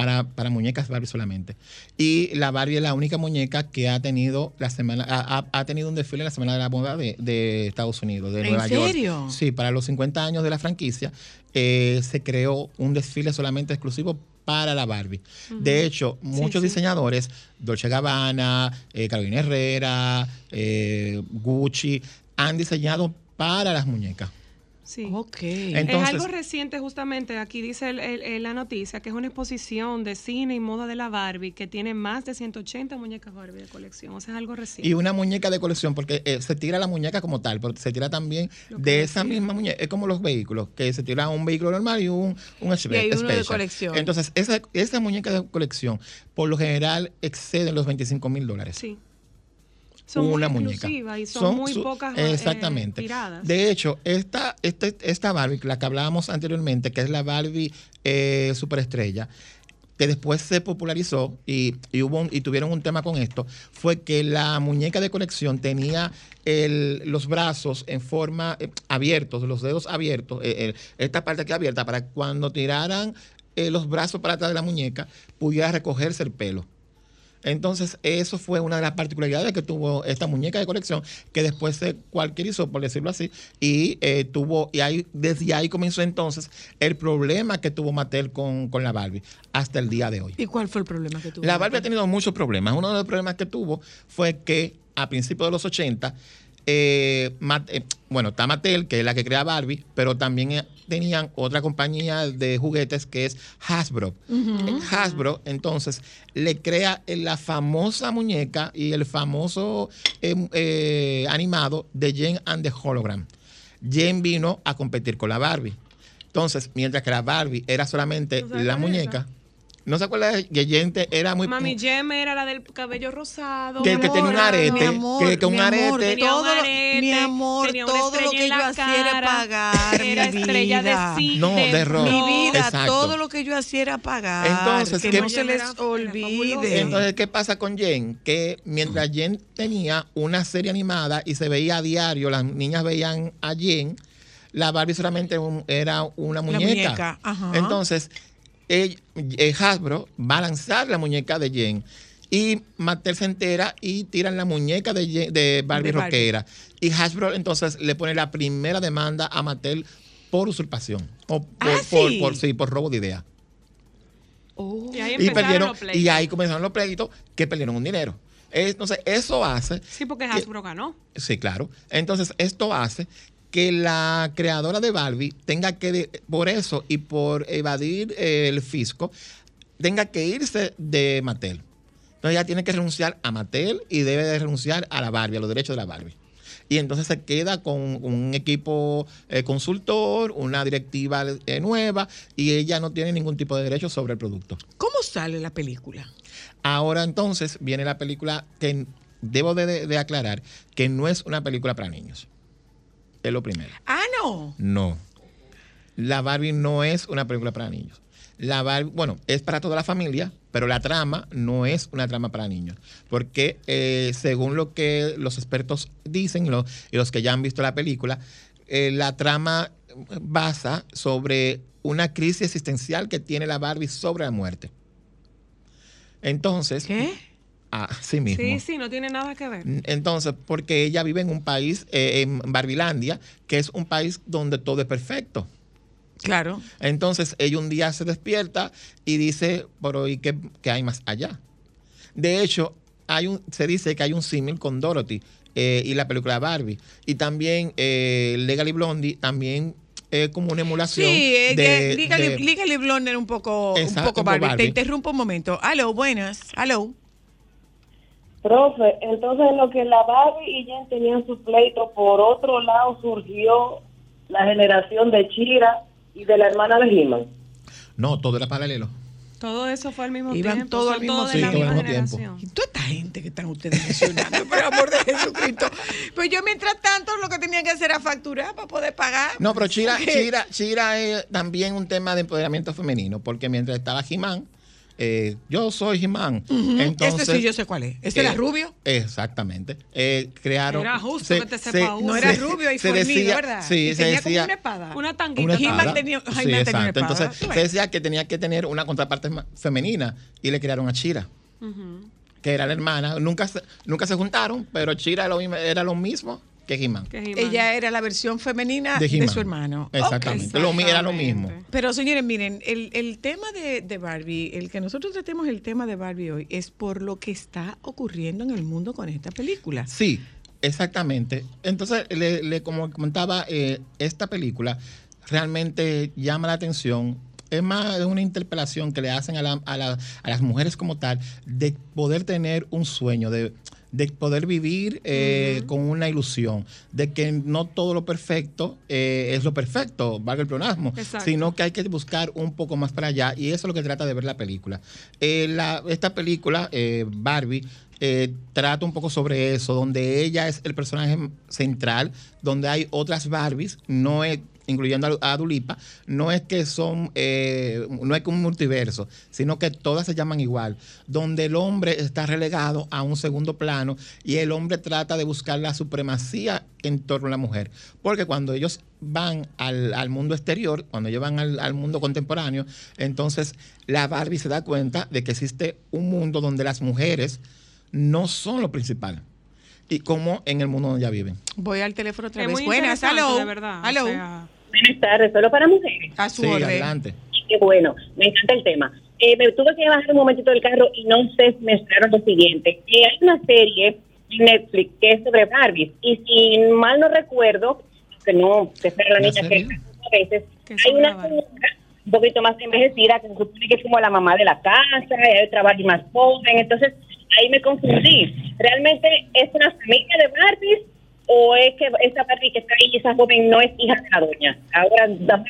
Para, para muñecas Barbie solamente. Y la Barbie es la única muñeca que ha tenido la semana, ha, ha- tenido un desfile en la Semana de la Moda de, de Estados Unidos, de ¿En Nueva York. serio? Sí, para los 50 años de la franquicia, eh, se creó un desfile solamente exclusivo para la Barbie. De hecho, muchos diseñadores, Dolce Gabbana, eh, Carolina Herrera, eh, Gucci, han diseñado para las muñecas. Sí. Ok. es algo reciente, justamente, aquí dice el- el- el- la noticia, que es una exposición de cine y moda de la Barbie que tiene más de 180 muñecas Barbie de colección. O sea, es algo reciente. Y una muñeca de colección, porque eh, se tira la muñeca como tal, pero se tira también de esa decía. misma muñeca. Es como los vehículos, que se tira un vehículo normal y un, un Y hay uno de colección. Entonces, esa, esa muñeca de colección, por lo general, excede los 25 mil dólares. Sí. Son una muy muñeca. y son, muy pocas eh, Exactamente. tiradas. De hecho, esta, este- esta Barbie, la que hablábamos anteriormente, que es la Barbie eh, superestrella, que después se popularizó y, y hubo un- y tuvieron un tema con esto, fue que la muñeca de colección tenía el- los brazos en forma eh, abiertos, los dedos abiertos, esta parte aquí abierta, para cuando tiraran eh, los brazos para atrás de la muñeca, pudiera recogerse el pelo. Entonces, eso fue una de las particularidades que tuvo esta muñeca de colección, que después se cualquierizó, por decirlo así, y eh, tuvo, y ahí, desde ahí comenzó entonces el problema que tuvo Mattel con, con la Barbie hasta el día de hoy. ¿Y cuál fue el problema que tuvo? La Barbie ha tenido muchos problemas. Uno de los problemas que tuvo fue que a principios de los 80, eh, eh, bueno, está Mattel, que es la que crea Barbie, pero también eh, tenían otra compañía de juguetes que es Hasbro. Hasbro, entonces, le crea la famosa muñeca y el famoso eh, eh, animado de Jane and the Hologram. Jane vino a competir con la Barbie. Entonces, mientras que la Barbie era solamente ¿Tú sabes la muñeca, ¿no se acuerda de que Jane te- era muy... Mami Jem era la del cabello rosado. Que- que tenía un arete, Mi amor, que- que un mi amor, arete- Tenía un todo lo- arete, mi amor, todo lo que yo hacía era pagar, Era mi estrella vida. de sí. No, de rock. Mi vida, Exacto. todo lo que yo hacía era pagar. Entonces, que ¿qué- no se les Era- olvide. Entonces, ¿qué pasa con Jen? Que mientras Jen tenía una serie animada y se veía a diario, las niñas veían a Jen, la Barbie solamente un- era una muñeca. muñeca, ajá. Entonces, eh, Hasbro va a lanzar la muñeca de Jen. Y Mattel se entera y tiran la muñeca de, Jen- de Barbie De Barbie. rockera. Y Hasbro entonces le pone la primera demanda a Mattel por usurpación. O por, Ah, por- sí. por- sí, por robo de idea. Oh. Y ahí Y, empezaron perdieron, y ahí comenzaron los pleitos que perdieron un dinero. Entonces, eso hace. Sí, porque que- Hasbro ganó. Sí, claro. Entonces, esto hace que la creadora de Barbie tenga que, por eso y por evadir eh, el fisco, tenga que irse de Mattel. Entonces, ella tiene que renunciar a Mattel y debe de renunciar a la Barbie, a los derechos de la Barbie. Y entonces se queda con un equipo eh, consultor, una directiva eh, nueva, y ella no tiene ningún tipo de derecho sobre el producto. ¿Cómo sale la película? Ahora entonces viene la película que debo de, de- de aclarar que no es una película para niños. Es lo primero. Ah, no. No. La Barbie no es una película para niños. La Barbie, bueno, es para toda la familia, pero la trama no es una trama para niños. Porque eh, según lo que los expertos dicen lo- y los que ya han visto la película, eh, la trama basa sobre una crisis existencial que tiene la Barbie sobre la muerte. Entonces, ¿Qué? Así mismo. Sí, sí, no tiene nada que ver. Entonces, porque ella vive en un país, eh, en Barbilandia, que es un país donde todo es perfecto. Claro. Entonces, ella un día se despierta y dice, pero ¿y qué, qué hay más allá? De hecho, hay un, se dice que hay un símil con Dorothy eh, y la película Barbie. Y también eh, Legally Blondie también es como una emulación Sí, eh, de, Legally, de- Legally Blonde era un poco, un poco Barbie. Barbie. Te interrumpo un momento. Aló, buenas. Aló. Profe, entonces en lo que la Barbie y Jen tenían su pleito, por otro lado surgió la generación de Chira y de la hermana de He-Man. No, todo era paralelo. Todo eso fue al mismo Iban tiempo. todo al mismo Sí, mismo tiempo. Y toda esta gente que están ustedes mencionando, por amor de Jesucristo. Pues yo, mientras tanto, lo que tenía que hacer era facturar para poder pagar. No, pero Chira, Chira, Chira es también un tema de empoderamiento femenino, porque mientras estaba Jimán, eh, yo soy Jimán. Entonces, este sí, yo sé cuál es. ¿Este era eh, rubio? Exactamente. Eh, crearon. Era justo que te sepa uno. No era rubio y se fornido, decía- ¿verdad? Sí, Y se tenía como decía. una espada. Una tanguita. Espada. tenía- Sí, tenía una exacto. espada. Entonces, se decía que tenía que tener una contraparte femenina y le crearon a Chira. Que era la hermana. Nunca se, nunca se juntaron, pero Chira era lo mismo, era lo mismo que He-Man. Ella era la versión femenina De su hermano. Exactamente. Lo era lo mismo. Pero señores, miren, el, el tema de, de Barbie, el que nosotros tratemos el tema de Barbie hoy, es por lo que está ocurriendo en el mundo con esta película. Sí, exactamente. Entonces, le, le- como comentaba, eh, esta película realmente llama la atención. Es más de una interpelación que le hacen a, la- a la- a las mujeres como tal de poder tener un sueño, de, de poder vivir eh, con una ilusión, de que no todo lo perfecto eh, es lo perfecto, valga el pleonasmo, Exacto. sino que hay que buscar un poco más para allá y eso es lo que trata de ver la película. Eh, la- esta película, eh, Barbie, eh, trata un poco sobre eso, donde ella es el personaje central, donde hay otras Barbies, no es incluyendo a, Dulipa, no es que son, eh, no es que un multiverso, sino que todas se llaman igual, donde el hombre está relegado a un segundo plano y el hombre trata de buscar la supremacía en torno a la mujer. Porque cuando ellos van al, al mundo exterior, cuando ellos van al, al mundo contemporáneo, entonces la Barbie se da cuenta de que existe un mundo donde las mujeres no son lo principal. Y como en el mundo donde ya viven. Voy al teléfono otra Es vez. muy Buenas, interesante, hello. de verdad. o Hello. sea, Buenas tardes, solo para mujeres. a su Sí, orden. adelante. Qué bueno, me encanta el tema. Eh, me tuve que bajar un momentito del carro y no sé si me mencionaron lo siguiente. que hay una serie en Netflix que es sobre Barbies y si mal no recuerdo, que no, que sea la ¿Una niña que serie? a veces, Que hay una Barbie. señora un poquito más envejecida que se supone que es como la mamá de la casa, y hay otra Barbie más joven, entonces ahí me confundí. ¿Realmente es una familia de Barbies o es que esa Barbie que está ahí, esa joven, no es hija de la doña? Ahora, dame.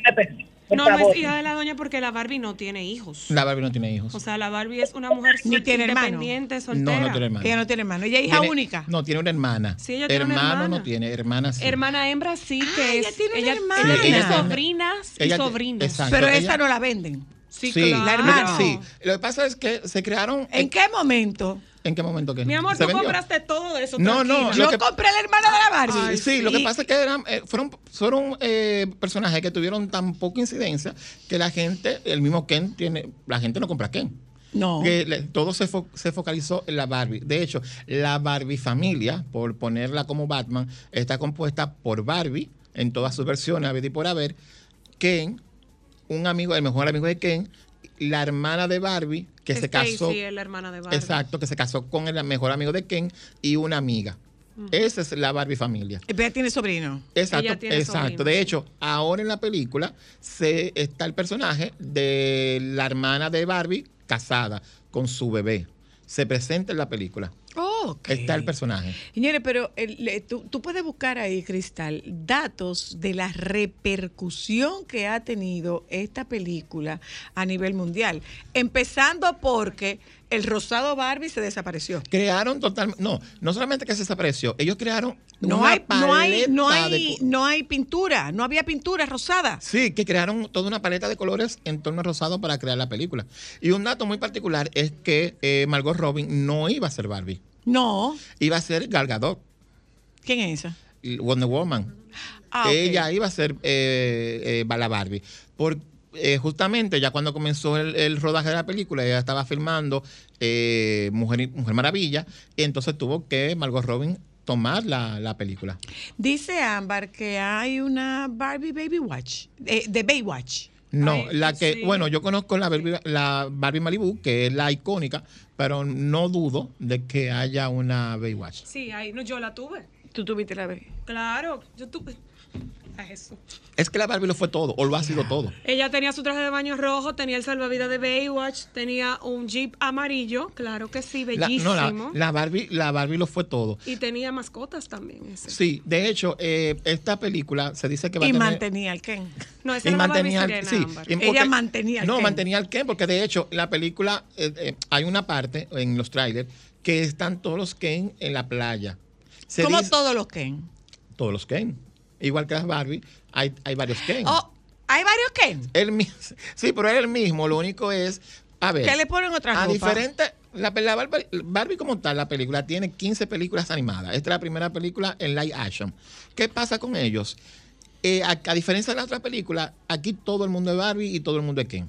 Por No, no es hija de la doña porque la Barbie no tiene hijos. La Barbie no tiene hijos. O sea, la Barbie es una mujer Ni tiene hermano. independiente, soltera. no, no tiene hermano. Ella no tiene hermano. Ella es hija Tiene- única. No, tiene una hermana. Sí, ella tiene una Hermano hermana. no tiene, hermana sí. Hermana hembra sí Ah, que ella es. tiene una ella, hermana. ella tiene ella tiene- sobrinas y ella sobrinos. exacto. Pero ella- esa no la venden. Sí, Sí, claro. la hermana. Sí, lo que pasa es que se crearon. ¿En qué momento? ¿En qué momento que Mi amor, tú vendió? compraste todo eso. No, no, tranquila. Yo que- compré la hermana de la Barbie. Ay, sí, lo que pasa es que eran, eh, fueron, fueron eh, personajes que tuvieron tan poca incidencia que la gente, el mismo Ken tiene, la gente no compra Ken. No. Que le- todo se, fo- se focalizó en la Barbie. De hecho, la Barbie familia, por ponerla como Batman, está compuesta por Barbie en todas sus versiones, a ver y por haber, Ken, un amigo, el mejor amigo de Ken, la hermana de Barbie, que se casó. es la hermana de Barbie. Exacto, que se casó con el mejor amigo de Ken y una amiga. Esa es la Barbie familia. Ella tiene sobrino. Exacto, Ella tiene exacto. De hecho, ahora en la película se está el personaje de la hermana de Barbie casada con su bebé. Se presenta en la película. Está el personaje. Señores, pero el- tú, tú puedes buscar ahí, Cristal, datos de la repercusión que ha tenido esta película a nivel mundial. Empezando porque el rosado Barbie se desapareció. Crearon totalmente. No, no solamente que se desapareció, ellos crearon. No una hay, no, hay, no, paleta hay, de no hay pintura, no había pintura rosada. Sí, que crearon toda una paleta de colores en torno al rosado para crear la película. Y un dato muy particular es que eh, Margot Robin no iba a ser Barbie, No. iba a ser Gal Gadot, ¿Quién es esa? Wonder Woman. Ah. Ella iba a ser eh, eh, la Barbie. Por, eh, justamente ya cuando comenzó el, el rodaje de la película, ella estaba filmando eh, Mujer, Mujer Maravilla, y entonces tuvo que Margot Robin tomar la, la película. Dice Ámbar que hay una Barbie Baby Watch, eh, de Baywatch. No, Ay, la que, sí. bueno, yo conozco la Barbie, la Barbie Malibu, que es la icónica, pero no dudo de que haya una Baywatch. Sí, ahí, no, yo la tuve. Tú tuviste la Baby. Claro, yo tuve. A Jesús. Es que la Barbie lo fue todo, o lo ha sido todo. Ella tenía su traje de baño rojo, tenía el salvavidas de Baywatch, tenía un jeep amarillo, claro que sí, La, bellísimo. no, la, la Barbie, la Barbie lo fue todo. Y tenía mascotas también ese. Sí, de hecho, eh, esta película se dice que va Y a tener... mantenía el Ken. No, esa y era la Barbie mantenía sí, y Ella porque- mantenía el no Ken. mantenía el Ken porque de hecho la película eh, eh, hay una parte en los trailers que están todos los Ken en la playa Se dice- todos los Ken. todos los Ken igual que las Barbie hay, hay varios Ken Oh, hay varios Ken. El sí pero es el mismo lo único es a ver Que le ponen otra a ropa. diferente la, la Barbie, Barbie como tal la película tiene 15 películas animadas esta es la primera película en live action ¿qué pasa con ellos? Eh, a, a diferencia de la otra película aquí todo el mundo es Barbie y todo el mundo es Ken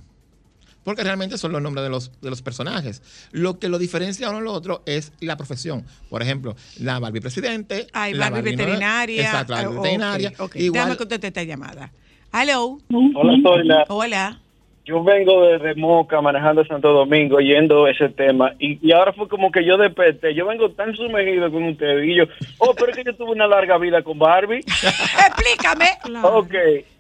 Porque realmente son los nombres de los, de los personajes. Lo que lo diferencia uno del otro es la profesión. Por ejemplo, la Barbie presidente. Ay, la Barbie no- veterinaria. Exacto, la Barbie Ah, veterinaria. Igual- Déjame contestar esta llamada. Hello. Hola, soy la. Hola. Yo vengo desde Moca manejando Santo Domingo yendo ese tema y, y ahora fue como que yo desperté. Yo vengo tan sumergido con ustedes y yo, oh, pero es que yo tuve una larga vida con Barbie. Explícame. Ok,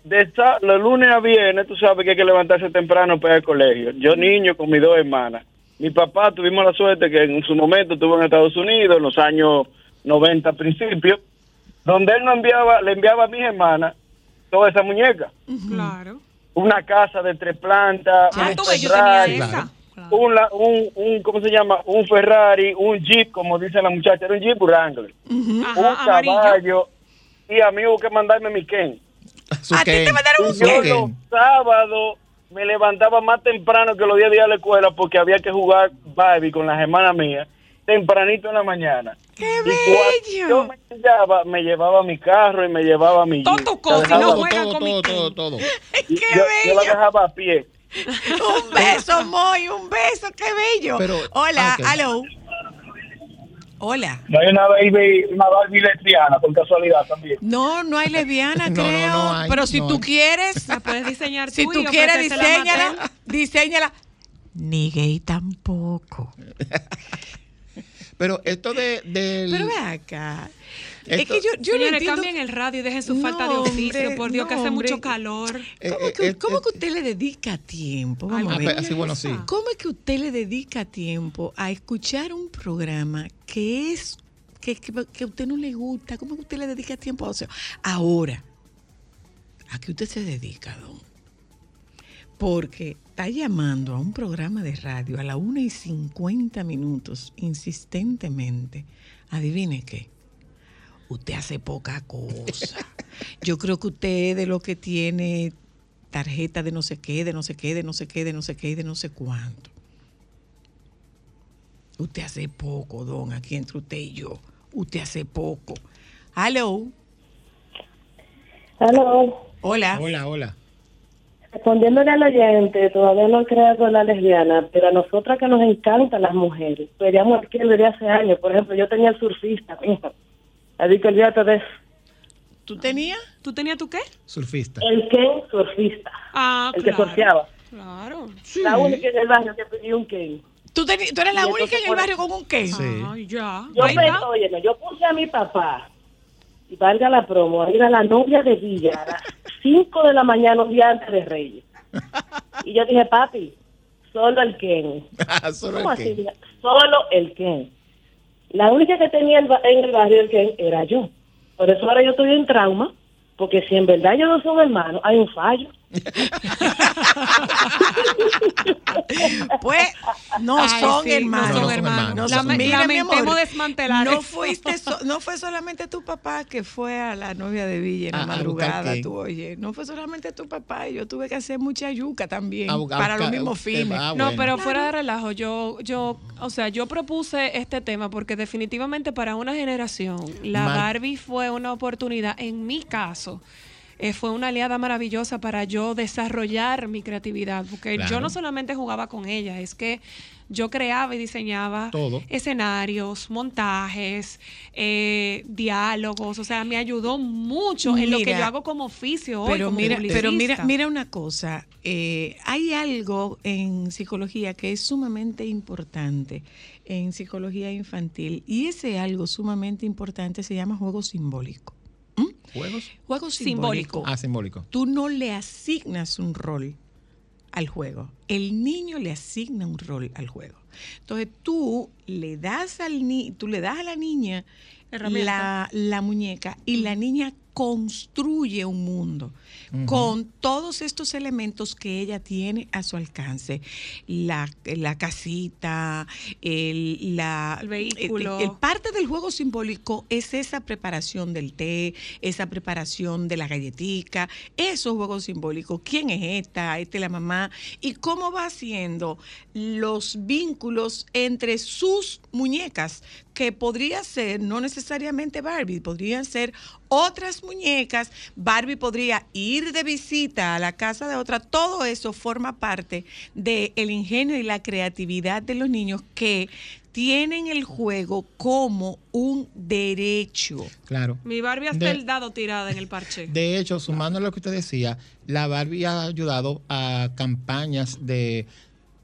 de sa- los lunes a viernes tú sabes que hay que levantarse temprano para ir al colegio. Yo niño con mis dos hermanas. Mi papá tuvimos la suerte que en su momento estuvo en Estados Unidos en los años 90 principios, donde él no enviaba, le enviaba a mis hermanas toda esa muñeca Claro. Una casa de tres plantas, Ah, un tú ves, yo tenía Ferrari, esa. un, la- un, un, ¿cómo se llama? Un Ferrari, un Jeep, como dice la muchacha, era un Jeep Wrangler, un Ajá, amarillo. caballo, y a mí hubo que mandarme mi Ken. A ti te Ken. mandaron un Y yo los Ken. sábados me levantaba más temprano que los días de ir a la escuela porque había que jugar Barbie con las hermanas mías tempranito en la mañana. ¡Qué Y cuando yo bello! me llevaba, me llevaba mi carro y me llevaba mi Todo tu cosa, no Todo, juegan todo, con mi todo, Ken. todo, todo. ¡Qué yo, yo la bello! dejaba a pie. Un beso, Moy, un beso, qué bello. Pero- Hola, ok. hello. Hola. No hay una baby, una Barbie lesbiana, por casualidad también. No, no hay lesbiana, No, no, creo. no hay, pero si no tú hay. quieres, La puedes diseñar si tú quieres, diseñala, diseñala. Ni gay tampoco. Pero esto de, del. Pero ve acá. es que yo, yo no entiendo. cambien el radio y dejen su No, falta de oficio, hombre, por Dios, que hace hombre. mucho calor. eh, ¿Cómo, eh, que, eh, cómo eh, que usted le dedica tiempo? Ay, Vamos a ah, ver. pero- sí, bueno, sí. ¿Cómo es que usted le dedica tiempo a escuchar un programa que es que, que, que a usted no le gusta? ¿Cómo que usted le dedica tiempo a eso? Ahora, ¿a qué usted se dedica, don? Porque está llamando a un programa de radio a la 1 y 50 minutos insistentemente. Adivine qué. Usted hace poca cosa. Yo creo que usted es de lo que tiene tarjeta de no sé qué, de no sé qué, de no sé qué, de no sé qué de no sé cuánto. Usted hace poco, don, aquí entre usted y yo. Usted hace poco. Hello. Aló. Hola. Hola, hola. Respondiéndole al oyente, todavía no he creado la lesbiana, pero a nosotras que nos encantan las mujeres, veríamos que desde hace años. Por ejemplo, yo tenía el surfista, mijo. Así que olvídate de eso. ¿Tú tenías? ¿Tú tenías tu qué? Surfista. El Ken surfista, Ah, el que surfeaba. Claro. La única en el barrio que pedía un Ken. ¿Tú, teni- tú eres la Y única en el barrio con un qué? Sí. Ay, ya. Yo, Ahí pe- está. óyeme, yo puse a mi papá, y valga la promo, a ir a la novia de Villa 5 de la mañana, un día antes de Reyes. Y yo dije, papi, solo el Ken. Ah, Solo ¿Cómo el así? Ken. Solo el Ken. La única que tenía en el barrio el Ken era yo. Por eso ahora yo estoy en trauma, porque si en verdad ellos no son hermanos, hay un fallo. Pues no Ay, son sí, hermanos. No son No son hermanos. hermanos. son- Lame- mira, mi amor, lamentemos desmantelar No fuiste so- no fue solamente tu papá que fue a la novia de Villa en la A- a buscar madrugada, tú oye, no fue solamente tu papá, yo tuve que hacer mucha yuca también A bu- a para los mismos eh, fines. ah, No, pero fuera de relajo, yo, yo, o sea, yo propuse este tema porque definitivamente para una generación la Mal. Barbie fue una oportunidad, en mi caso, eh, fue una aliada maravillosa para yo desarrollar mi creatividad, porque yo no solamente jugaba con ella, es que yo creaba y diseñaba Todo. escenarios, montajes, eh, diálogos, o sea, me ayudó mucho en lo que yo hago como oficio hoy, Pero como mira, pero mira, mira una cosa, eh, hay algo en psicología que es sumamente importante en psicología infantil y ese algo sumamente importante se llama juego simbólico. ¿Juegos? Juego Simbólico. simbólico. Ah, simbólico. Tú no le asignas un rol al juego. El niño le asigna un rol al juego. Entonces tú le das al ni tú le das a la niña la, la muñeca y la niña construye un mundo con todos estos elementos que ella tiene a su alcance. La, la casita, el, la, El vehículo. el- el parte del juego simbólico es esa preparación del té, esa preparación de la galletica, esos juegos simbólicos. ¿Quién es esta? Esta es la mamá. Y cómo va haciendo los vínculos entre sus muñecas, que podría ser no necesariamente Barbie, podrían ser otras muñecas, Barbie podría ir de visita a la casa de otra. Todo eso forma parte del ingenio y la creatividad de los niños que tienen el juego como un derecho. Claro. Mi Barbie hasta De- el dado tirada en el parche. De hecho, sumando a lo que usted decía, la Barbie ha ayudado a campañas de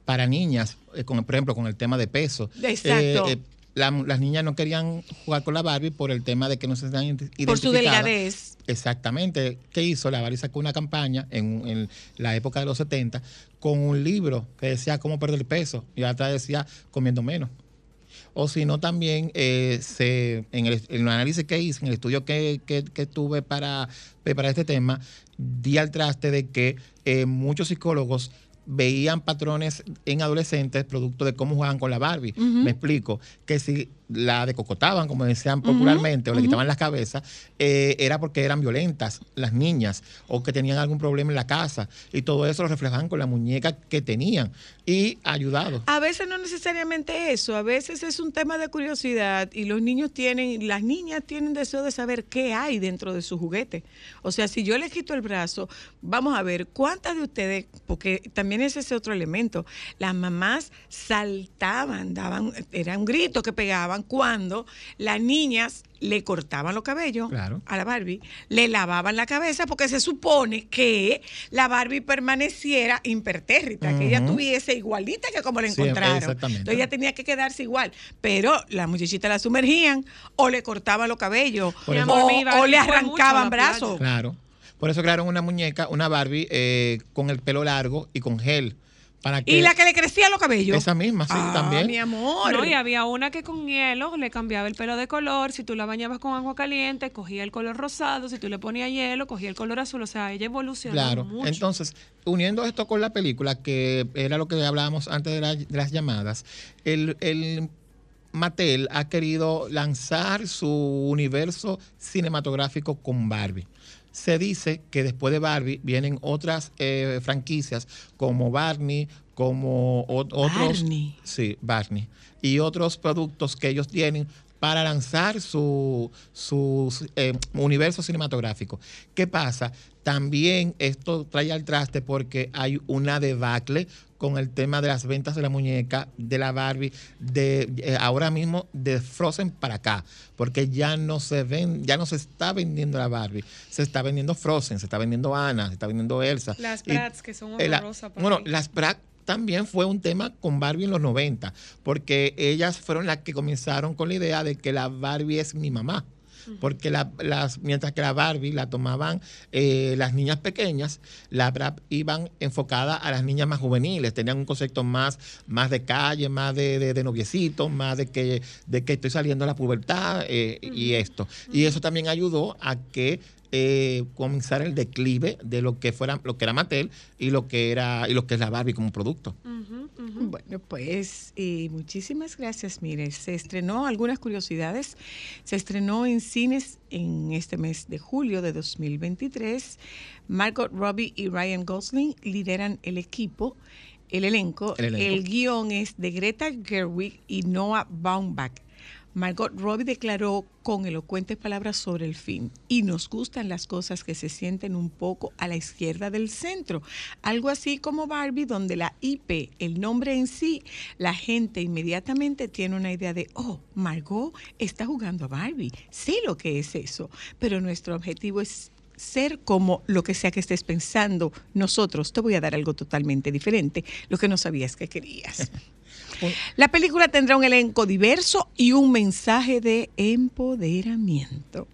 para niñas, eh, con, por ejemplo, con el tema de peso. Exacto. Eh, eh, la- las niñas no querían jugar con la Barbie por el tema de que no se están ident- Por su identificadas. delgadez. Exactamente. ¿Qué hizo? La Barbie sacó una campaña en, en la época de los 70 con un libro que decía cómo perder peso y atrás decía comiendo menos. O si no, también eh, se, en, el, en el análisis que hice, en el estudio que, que- que tuve para, para este tema, di al traste de que eh, muchos psicólogos veían patrones en adolescentes producto de cómo jugaban con la Barbie. Me explico, que si la decocotaban, como decían popularmente, o le quitaban las cabezas, eh, era porque eran violentas las niñas o que tenían algún problema en la casa. Y todo eso lo reflejaban con la muñeca que tenían y ayudado. A veces no necesariamente eso, a veces es un tema de curiosidad y los niños tienen, las niñas tienen deseo de saber qué hay dentro de su juguete. O sea, si yo le quito el brazo, vamos a ver cuántas de ustedes, porque también es ese otro elemento, las mamás saltaban, daban, era un grito que pegaban cuando las niñas le cortaban los cabellos Claro. a la Barbie, le lavaban la cabeza porque se supone que la Barbie permaneciera impertérrita, que ella tuviese igualita que como la Sí, encontraron. exactamente. Entonces ella tenía que quedarse igual, pero las muchachitas la sumergían o le cortaban los cabellos Por o, o le arrancaban brazos. Claro. Por eso crearon una muñeca, una Barbie eh, con el pelo largo y con gel. Para que Y la que le crecían los cabellos. Esa misma, sí, Ah, también. mi amor. No, y había una que con hielo le cambiaba el pelo de color. Si tú la bañabas con agua caliente, cogía el color rosado. Si tú le ponías hielo, cogía el color azul. O sea, ella evolucionó Claro. mucho. Entonces, uniendo esto con la película, que era lo que hablábamos antes de, la- de las llamadas, el, el Mattel ha querido lanzar su universo cinematográfico con Barbie. Se dice que después de Barbie vienen otras eh, franquicias como Barney, como otros. Barney. Sí, Barney. Y otros productos que ellos tienen para lanzar su, su eh, universo cinematográfico. ¿Qué pasa? También esto trae al traste porque hay una debacle con el tema de las ventas de la muñeca, de la Barbie, de eh, ahora mismo de Frozen para acá, porque ya no se ven, ya no se está vendiendo la Barbie, se está vendiendo Frozen, se está vendiendo Anna, se está vendiendo Elsa. Las Y- Bratz, que son eh, la- horrorosas Bueno, mí. las Bratz también fue un tema con Barbie en los 90, porque ellas fueron las que comenzaron con la idea de que la Barbie es mi mamá. Porque la- las, mientras que la Barbie la tomaban eh, las niñas pequeñas, Bratz iban enfocadas a las niñas más juveniles, tenían un concepto más, más de calle, más de, de, de noviecito, más de que, de que estoy saliendo a la pubertad eh, y esto. Y eso también ayudó a que eh, comenzara el declive de lo que fuera, lo que era Mattel y lo que era, y lo que es la Barbie como producto. Bueno, pues eh, muchísimas gracias. Mire, se estrenó algunas curiosidades. Se estrenó en cines en este mes de julio de 2023. Margot Robbie y Ryan Gosling lideran el equipo, el elenco. El elenco. guion es de Greta Gerwig y Noah Baumbach. Margot Robbie declaró con elocuentes palabras sobre el fin. Y nos gustan las cosas que se sienten un poco a la izquierda del centro. Algo así como Barbie, donde la IP, el nombre en sí, la gente inmediatamente tiene una idea de, oh, Margot está jugando a Barbie. Sí lo que es eso. Pero nuestro objetivo es ser como lo que sea que estés pensando. Nosotros te voy a dar algo totalmente diferente, lo que no sabías que querías. La película tendrá un elenco diverso y un mensaje de empoderamiento.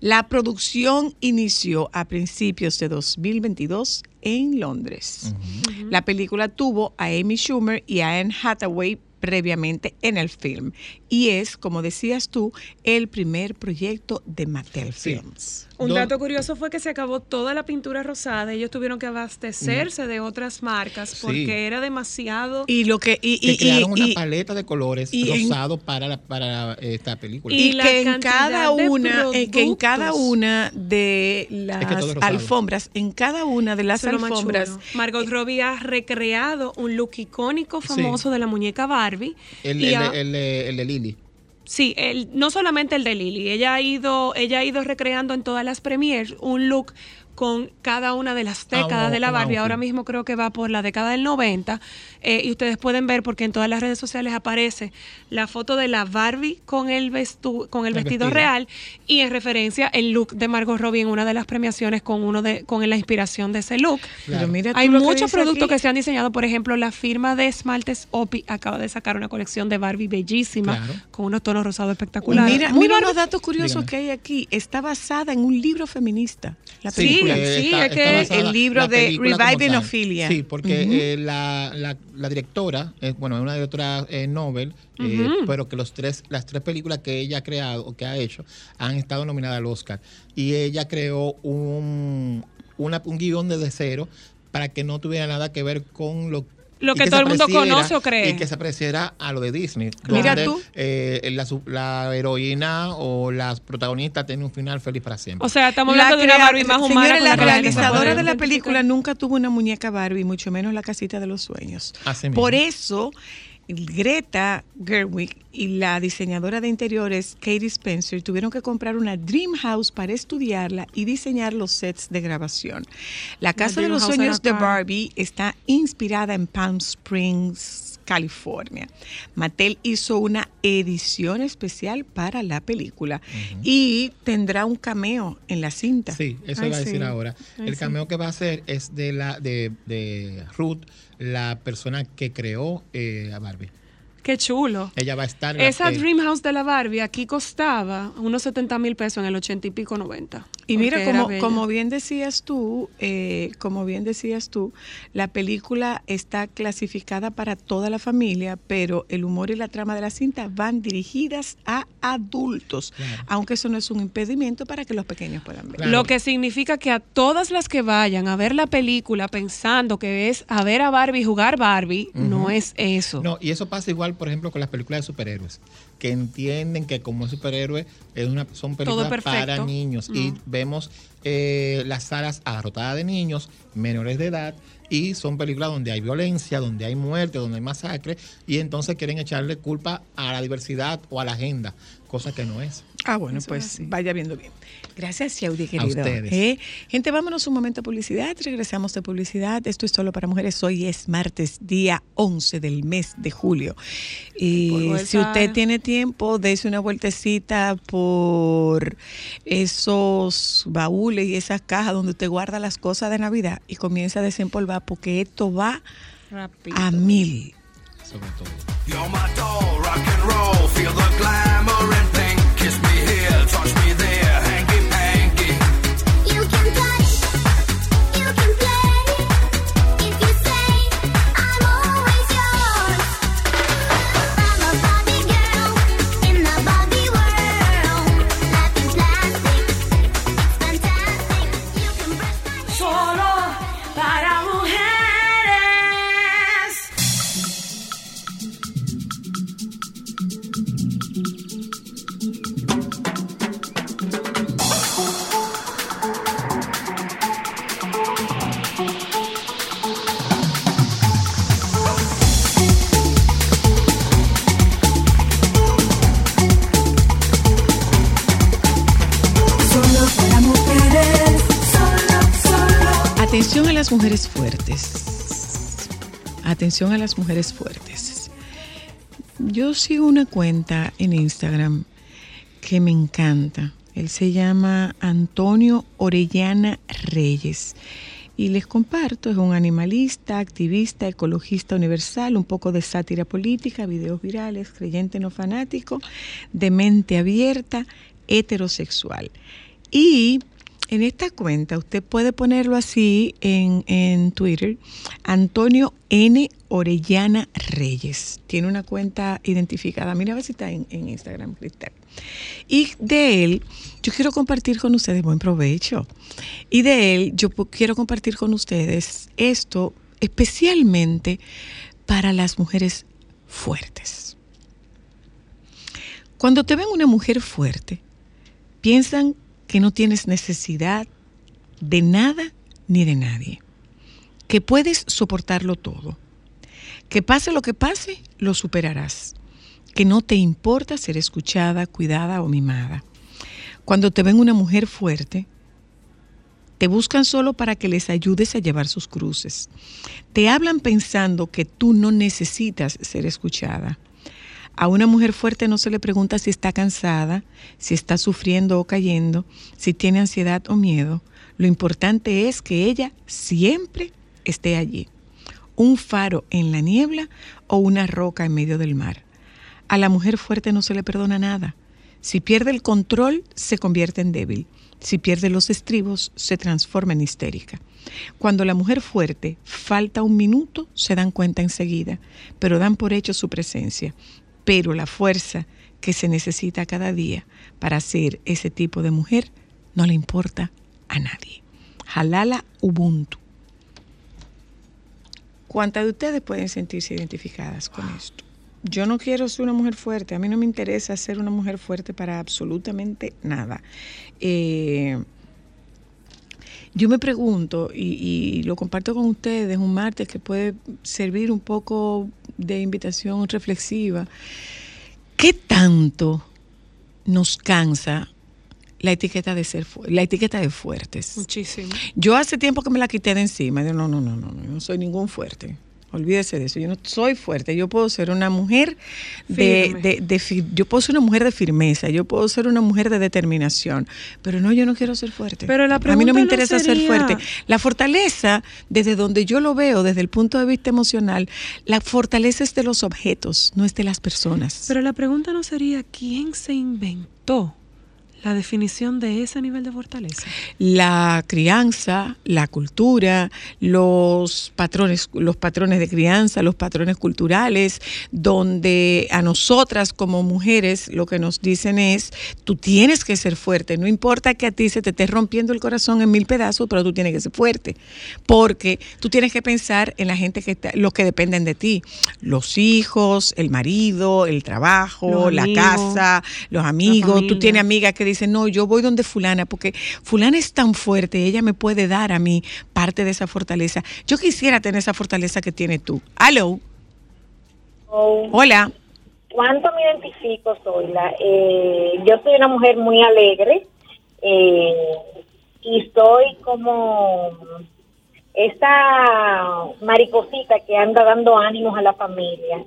La producción inició a principios de 2022 en Londres. La película tuvo a Amy Schumer y a Anne Hathaway previamente en el film y es, como decías tú, el primer proyecto de Mattel Sí. Films. Un dato curioso fue que se acabó toda la pintura rosada. Ellos tuvieron que abastecerse de otras marcas Sí. porque era demasiado. Y lo que y, Que y- crearon y- una y- paleta de colores y en- rosado para, la- para esta película. Y y la que en cada de una eh, que en cada una de las es alfombras en cada una de las alfombras. Margot Robbie ha recreado un look icónico famoso de la muñeca Barbie. el, y el- ha- el- el de Lily. Sí, el- no solamente el de Lily, ella ha ido, ella ha ido recreando en todas las premiers un look con cada una de las Ah, décadas de la Barbie. Ahora mismo creo que va por la década del 90 eh, y ustedes pueden ver porque en todas las redes sociales aparece la foto de la Barbie con el, vestu- con el, El vestido, real y en referencia el look de Margot Robbie en una de las premiaciones con uno de con la inspiración de ese look. Mira tú Hay que muchos productos aquí. que se han diseñado, por ejemplo, la firma de esmaltes Opi acaba de sacar una colección de Barbie bellísima Claro. con unos tonos rosados espectaculares. Mira, Muy mira unos datos curiosos Dígame. que hay aquí. Está basada en un libro feminista. La Sí, película. sí, es que el libro de Reviving. Ophelia. Sí, porque eh, la, la, la directora, eh, bueno, es una directora eh, Nobel, eh, pero que los tres, las tres películas que ella ha creado o que ha hecho han estado nominadas al Oscar. Y ella creó un, una, un guion desde cero para que no tuviera nada que ver con lo Lo que todo el mundo conoce o cree. Y que se pareciera a lo de Disney. Mira donde, tú. eh, la, su- la heroína o las protagonistas tienen un final feliz para siempre. O sea, estamos La hablando de una Barbie más humana. La realizadora de la película nunca tuvo una muñeca Barbie, mucho menos la casita de los sueños. Así mismo. Por eso, Greta Gerwig y la diseñadora de interiores Katie Spencer tuvieron que comprar una Dream House para estudiarla y diseñar los sets de grabación. La casa de los House sueños de. Barbie está inspirada en Palm Springs, California. Mattel hizo una edición especial para la película y tendrá un cameo en la cinta. Sí, eso Ay, iba a decir sí. ahora. Ay, el sí. cameo que va a hacer es de la de, de Ruth, la persona que creó eh, a Barbie. Qué chulo. Ella va a estar en la- Esa Dream House de la Barbie aquí costaba unos 70 mil pesos en el 80 y pico 90. Y mira, como, como bien decías tú, eh, como bien decías tú, la película está clasificada para toda la familia, pero el humor y la trama de la cinta van dirigidas a adultos, Claro. aunque eso no es un impedimento para que los pequeños puedan ver. Claro. Lo que significa que a todas las que vayan a ver la película pensando que es a ver a Barbie jugar Barbie, no es eso. No, y eso pasa igual, por ejemplo, con las películas de superhéroes, que entienden que como superhéroe es una, son películas para niños. Y vemos eh, las salas abarrotadas de niños menores de edad y son películas donde hay violencia, donde hay muerte, donde hay masacre, y entonces quieren echarle culpa a la diversidad o a la agenda, cosa que no es. Ah, bueno, Eso pues vaya viendo bien. Gracias, Yaudi, querido. ustedes. ¿Eh? Gente, vámonos un momento a publicidad. Regresamos de publicidad. Esto es solo para mujeres. Hoy es martes, día 11 del mes de julio. Y si usted tiene tiempo, dése una vueltecita por esos baúles y esas cajas donde usted guarda las cosas de Navidad y comienza a desempolvar porque esto va Rápido. a mil. Sobre todo. Atención a las mujeres fuertes. Atención a las mujeres fuertes. Yo sigo una cuenta en Instagram que me encanta. Él se llama Antonio Orellana Reyes. Y les comparto, es un animalista, activista, ecologista universal, un poco de sátira política, videos virales, creyente no fanático, de mente abierta, heterosexual. Y en esta cuenta, usted puede ponerlo así en, en Twitter, Antonio N. Orellana Reyes. Tiene una cuenta identificada. Mira a ver si está en, en Instagram, Cristal. Y de él, yo quiero compartir con ustedes, buen provecho. Y de él, yo quiero compartir con ustedes esto especialmente para las mujeres fuertes. Cuando te ven una mujer fuerte, piensan que no tienes necesidad de nada ni de nadie, que puedes soportarlo todo, que pase lo que pase, lo superarás, que no te importa ser escuchada, cuidada o mimada. Cuando te ven una mujer fuerte, te buscan solo para que les ayudes a llevar sus cruces. Te hablan pensando que tú no necesitas ser escuchada. A una mujer fuerte no se le pregunta si está cansada, si está sufriendo o cayendo, si tiene ansiedad o miedo. Lo importante es que ella siempre esté allí. Un faro en la niebla o una roca en medio del mar. A la mujer fuerte no se le perdona nada. Si pierde el control, se convierte en débil. Si pierde los estribos, se transforma en histérica. Cuando la mujer fuerte falta un minuto, se dan cuenta enseguida, pero dan por hecho su presencia. Pero la fuerza que se necesita cada día para ser ese tipo de mujer no le importa a nadie. Halala Ubuntu. ¿Cuántas de ustedes pueden sentirse identificadas con esto? Yo no quiero ser una mujer fuerte, a mí no me interesa ser una mujer fuerte para absolutamente nada. Eh, yo me pregunto, y lo comparto con ustedes un martes que puede servir un poco de invitación reflexiva, ¿qué tanto nos cansa la etiqueta de ser la etiqueta de fuertes? Muchísimo. Yo hace tiempo que me la quité de encima. Yo, no, no, no, no, no soy ningún fuerte. Olvídese de eso. Yo no soy fuerte. Yo puedo ser una mujer de, de- de yo puedo ser una mujer de firmeza. Yo puedo ser una mujer de determinación. Pero no, yo no quiero ser fuerte. Pero la a mí pregunta no me no interesa ser fuerte. La fortaleza, desde donde yo lo veo, desde el punto de vista emocional, la fortaleza es de los objetos, no es de las personas. Pero la pregunta no sería quién se inventó la definición de ese nivel de fortaleza. la crianza, la cultura, los patrones, los patrones de crianza, los patrones culturales, donde a nosotras como mujeres lo que nos dicen es, tú tienes que ser fuerte, no importa que a ti se te esté rompiendo el corazón en mil pedazos, pero tú tienes que ser fuerte, porque tú tienes que pensar en la gente que está, los que dependen de ti, los hijos, el marido, el trabajo, Los la amigos, casa, los amigos, tú tienes amigas que dicen, no, yo voy donde fulana, porque fulana es tan fuerte, ella me puede dar a mí parte de esa fortaleza. Yo quisiera tener esa fortaleza que tienes tú. Aló, hola. ¿Cuánto me identifico, Zoila? Eh, yo soy una mujer muy alegre eh, y soy como esa mariposita que anda dando ánimos a la familia.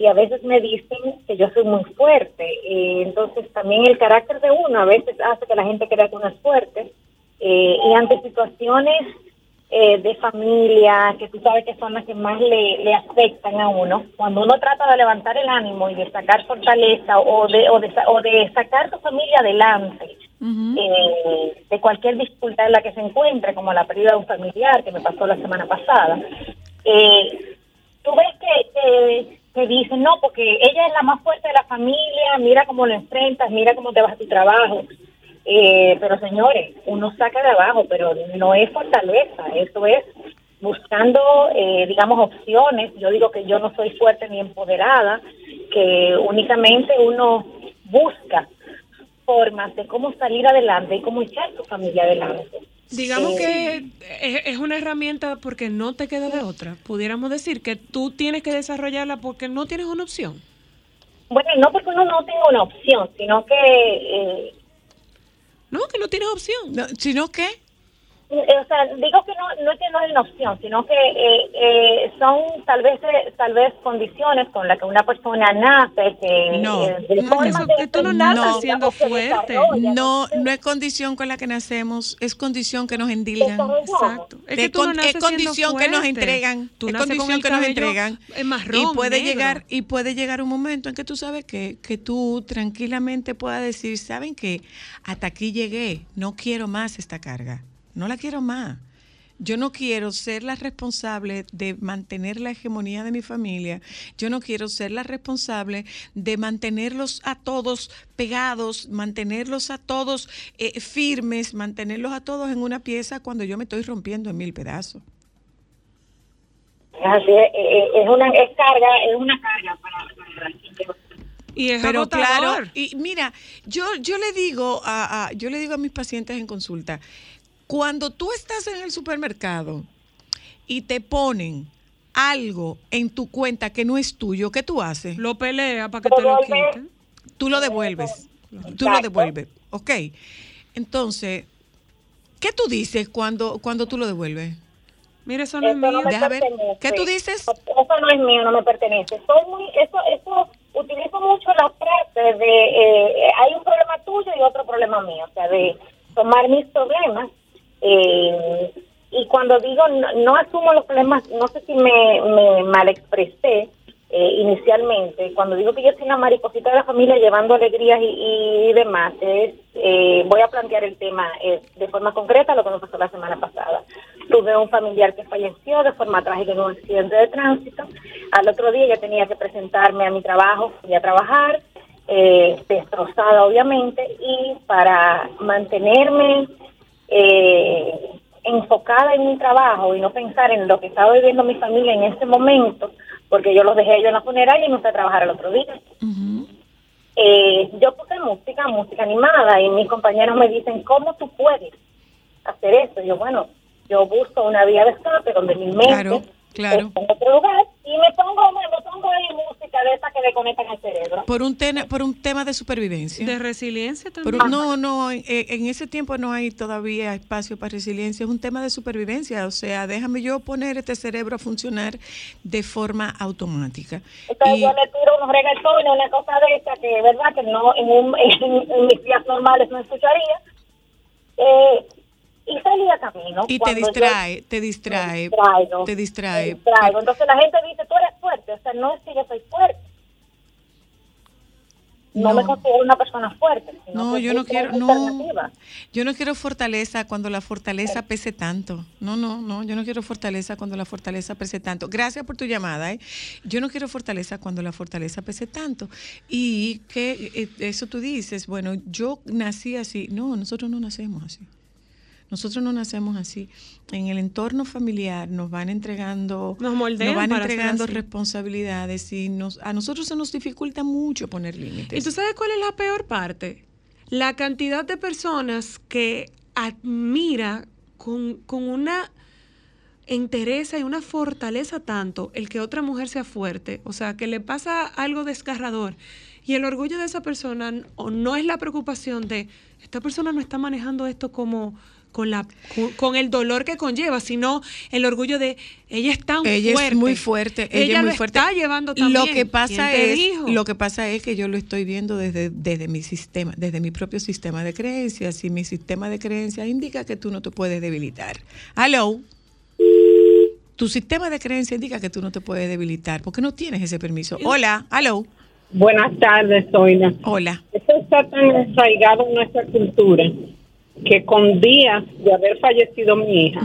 Y a veces me dicen que yo soy muy fuerte. Eh, entonces también el carácter de uno a veces hace que la gente crea que uno es fuerte. Eh, y ante situaciones eh, de familia, que tú sabes que son las que más le, le afectan a uno, cuando uno trata de levantar el ánimo y de sacar fortaleza o de, o de, o de sacar tu familia adelante eh, de cualquier dificultad en la que se encuentre, como la pérdida de un familiar que me pasó la semana pasada, tú ves que, que, que dicen, no, porque ella es la más fuerte de la familia, mira cómo lo enfrentas, mira cómo te vas a tu trabajo. Eh, pero señores, uno saca de abajo, pero no es fortaleza, eso es buscando, eh, digamos, opciones. Yo digo que yo no soy fuerte ni empoderada, que únicamente uno busca formas de cómo salir adelante y cómo echar tu familia adelante. Digamos que es, es una herramienta porque no te queda de otra. Pudiéramos decir que tú tienes que desarrollarla porque no tienes una opción. Bueno, no porque uno no tenga una opción, sino que eh, No, que no tienes opción. No, ¿Sino qué? Eh, O sea, digo que no, no es que no es una opción, sino que eh, eh, son tal vez eh, tal vez condiciones con las que una persona nace, que No. eh, de No, eso- de que tú no naces siendo digamos, que fuerte. No, no es condición con la que nacemos, es condición que nos endilgan. Exacto. Es que Es, tú no es condición siendo que nos entregan. Tú es condición que nos entregan. marrón, y puede negro. llegar y puede llegar un momento en que tú sabes que, que tú tranquilamente puedas decir, ¿saben qué? Hasta aquí llegué, no quiero más esta carga. No la quiero más. Yo no quiero ser la responsable de mantener la hegemonía de mi familia. Yo no quiero ser la responsable de mantenerlos a todos pegados, mantenerlos a todos eh, firmes, mantenerlos a todos en una pieza cuando yo me estoy rompiendo en mil pedazos. Así es, eh, es una es carga, es una carga para, para Y es Pero agotador. claro, y mira, yo, yo le digo a, a- yo le digo a mis pacientes en consulta, cuando tú estás en el supermercado y te ponen algo en tu cuenta que no es tuyo, ¿qué tú haces? Lo pelea para que te lo quiten. Tú lo devuelves. Tú lo devuelves. Ok. Entonces, ¿qué tú dices cuando, cuando tú lo devuelves? Mira, eso no es Eso no mío. me Deja ver. pertenece. ¿Qué tú dices? Eso no es mío, no me pertenece. Soy muy, eso, eso, utilizo mucho la frase de eh, hay un problema tuyo y otro problema mío, o sea, de tomar mis problemas. Eh, y cuando digo no, no asumo los problemas, no sé si me, me mal expresé eh, inicialmente, cuando digo que yo soy una mariposita de la familia llevando alegrías y, y demás, es, eh, voy a plantear el tema eh, de forma concreta, lo que nos pasó la semana pasada. Tuve un familiar que falleció de forma trágica en un accidente de tránsito. Al otro día yo tenía que presentarme a mi trabajo, fui a trabajar, eh, destrozada obviamente, y para mantenerme eh, enfocada en mi trabajo y no pensar en lo que estaba viviendo mi familia en ese momento, porque yo los dejé yo en la funeraria y me fui a trabajar al otro día. Eh, yo puse música, música animada, y mis compañeros me dicen, ¿cómo tú puedes hacer eso? Y yo, bueno, yo busco una vía de escape donde mi mente Claro, claro. en otro lugar y me pongo, me, me pongo ahí música de esa que le conectan al cerebro. Por un, tena- por un tema de supervivencia. De resiliencia también. un- no, no, en, en ese tiempo no hay todavía espacio para resiliencia, es un tema de supervivencia, o sea, déjame yo poner este cerebro a funcionar de forma automática. Entonces Y- yo le tiro unos reggaetones, una cosa de esa que es verdad que no en, un, en, en mis días normales no escucharía. Eh, y salí a camino. Y te yo- distrae, te distrae, distraigo, te distrae. me distraigo. Entonces la gente dice, tú eres fuerte. O sea, no es que yo soy fuerte. No, No. me considero una persona fuerte. sino No, yo no quiero, no. Yo no quiero fortaleza cuando la fortaleza pese tanto. No, no, no, yo no quiero fortaleza cuando la fortaleza pese tanto. Gracias por tu llamada, ¿eh? Yo no quiero fortaleza cuando la fortaleza pese tanto. Y que eh, eso tú dices, bueno, yo nací así. No, nosotros no nacemos así. Nosotros no nacemos así. En el entorno familiar nos van entregando, Nos moldean van entregando responsabilidades y nos, a nosotros se nos dificulta mucho poner límites. ¿Y tú sabes cuál es la peor parte? La cantidad de personas que admira con, con una entereza y una fortaleza tanto el que otra mujer sea fuerte, o sea, que le pasa algo desgarrador. Y el orgullo de esa persona n- o no es la preocupación de esta persona no está manejando esto como con la con, con el dolor que conlleva, sino el orgullo de ella es tan ella fuerte. es muy fuerte ella, Ella es muy lo fuerte está llevando también. lo que pasa ¿Quién te es dijo? lo que pasa es que yo lo estoy viendo desde desde mi sistema desde mi propio sistema de creencias y mi sistema de creencias indica que tú no te puedes debilitar hello tu sistema de creencias indica que tú no te puedes debilitar porque no tienes ese permiso hola hello Buenas tardes, Soina. hola Esto está tan arraigado en nuestra cultura que con días de haber fallecido mi hija,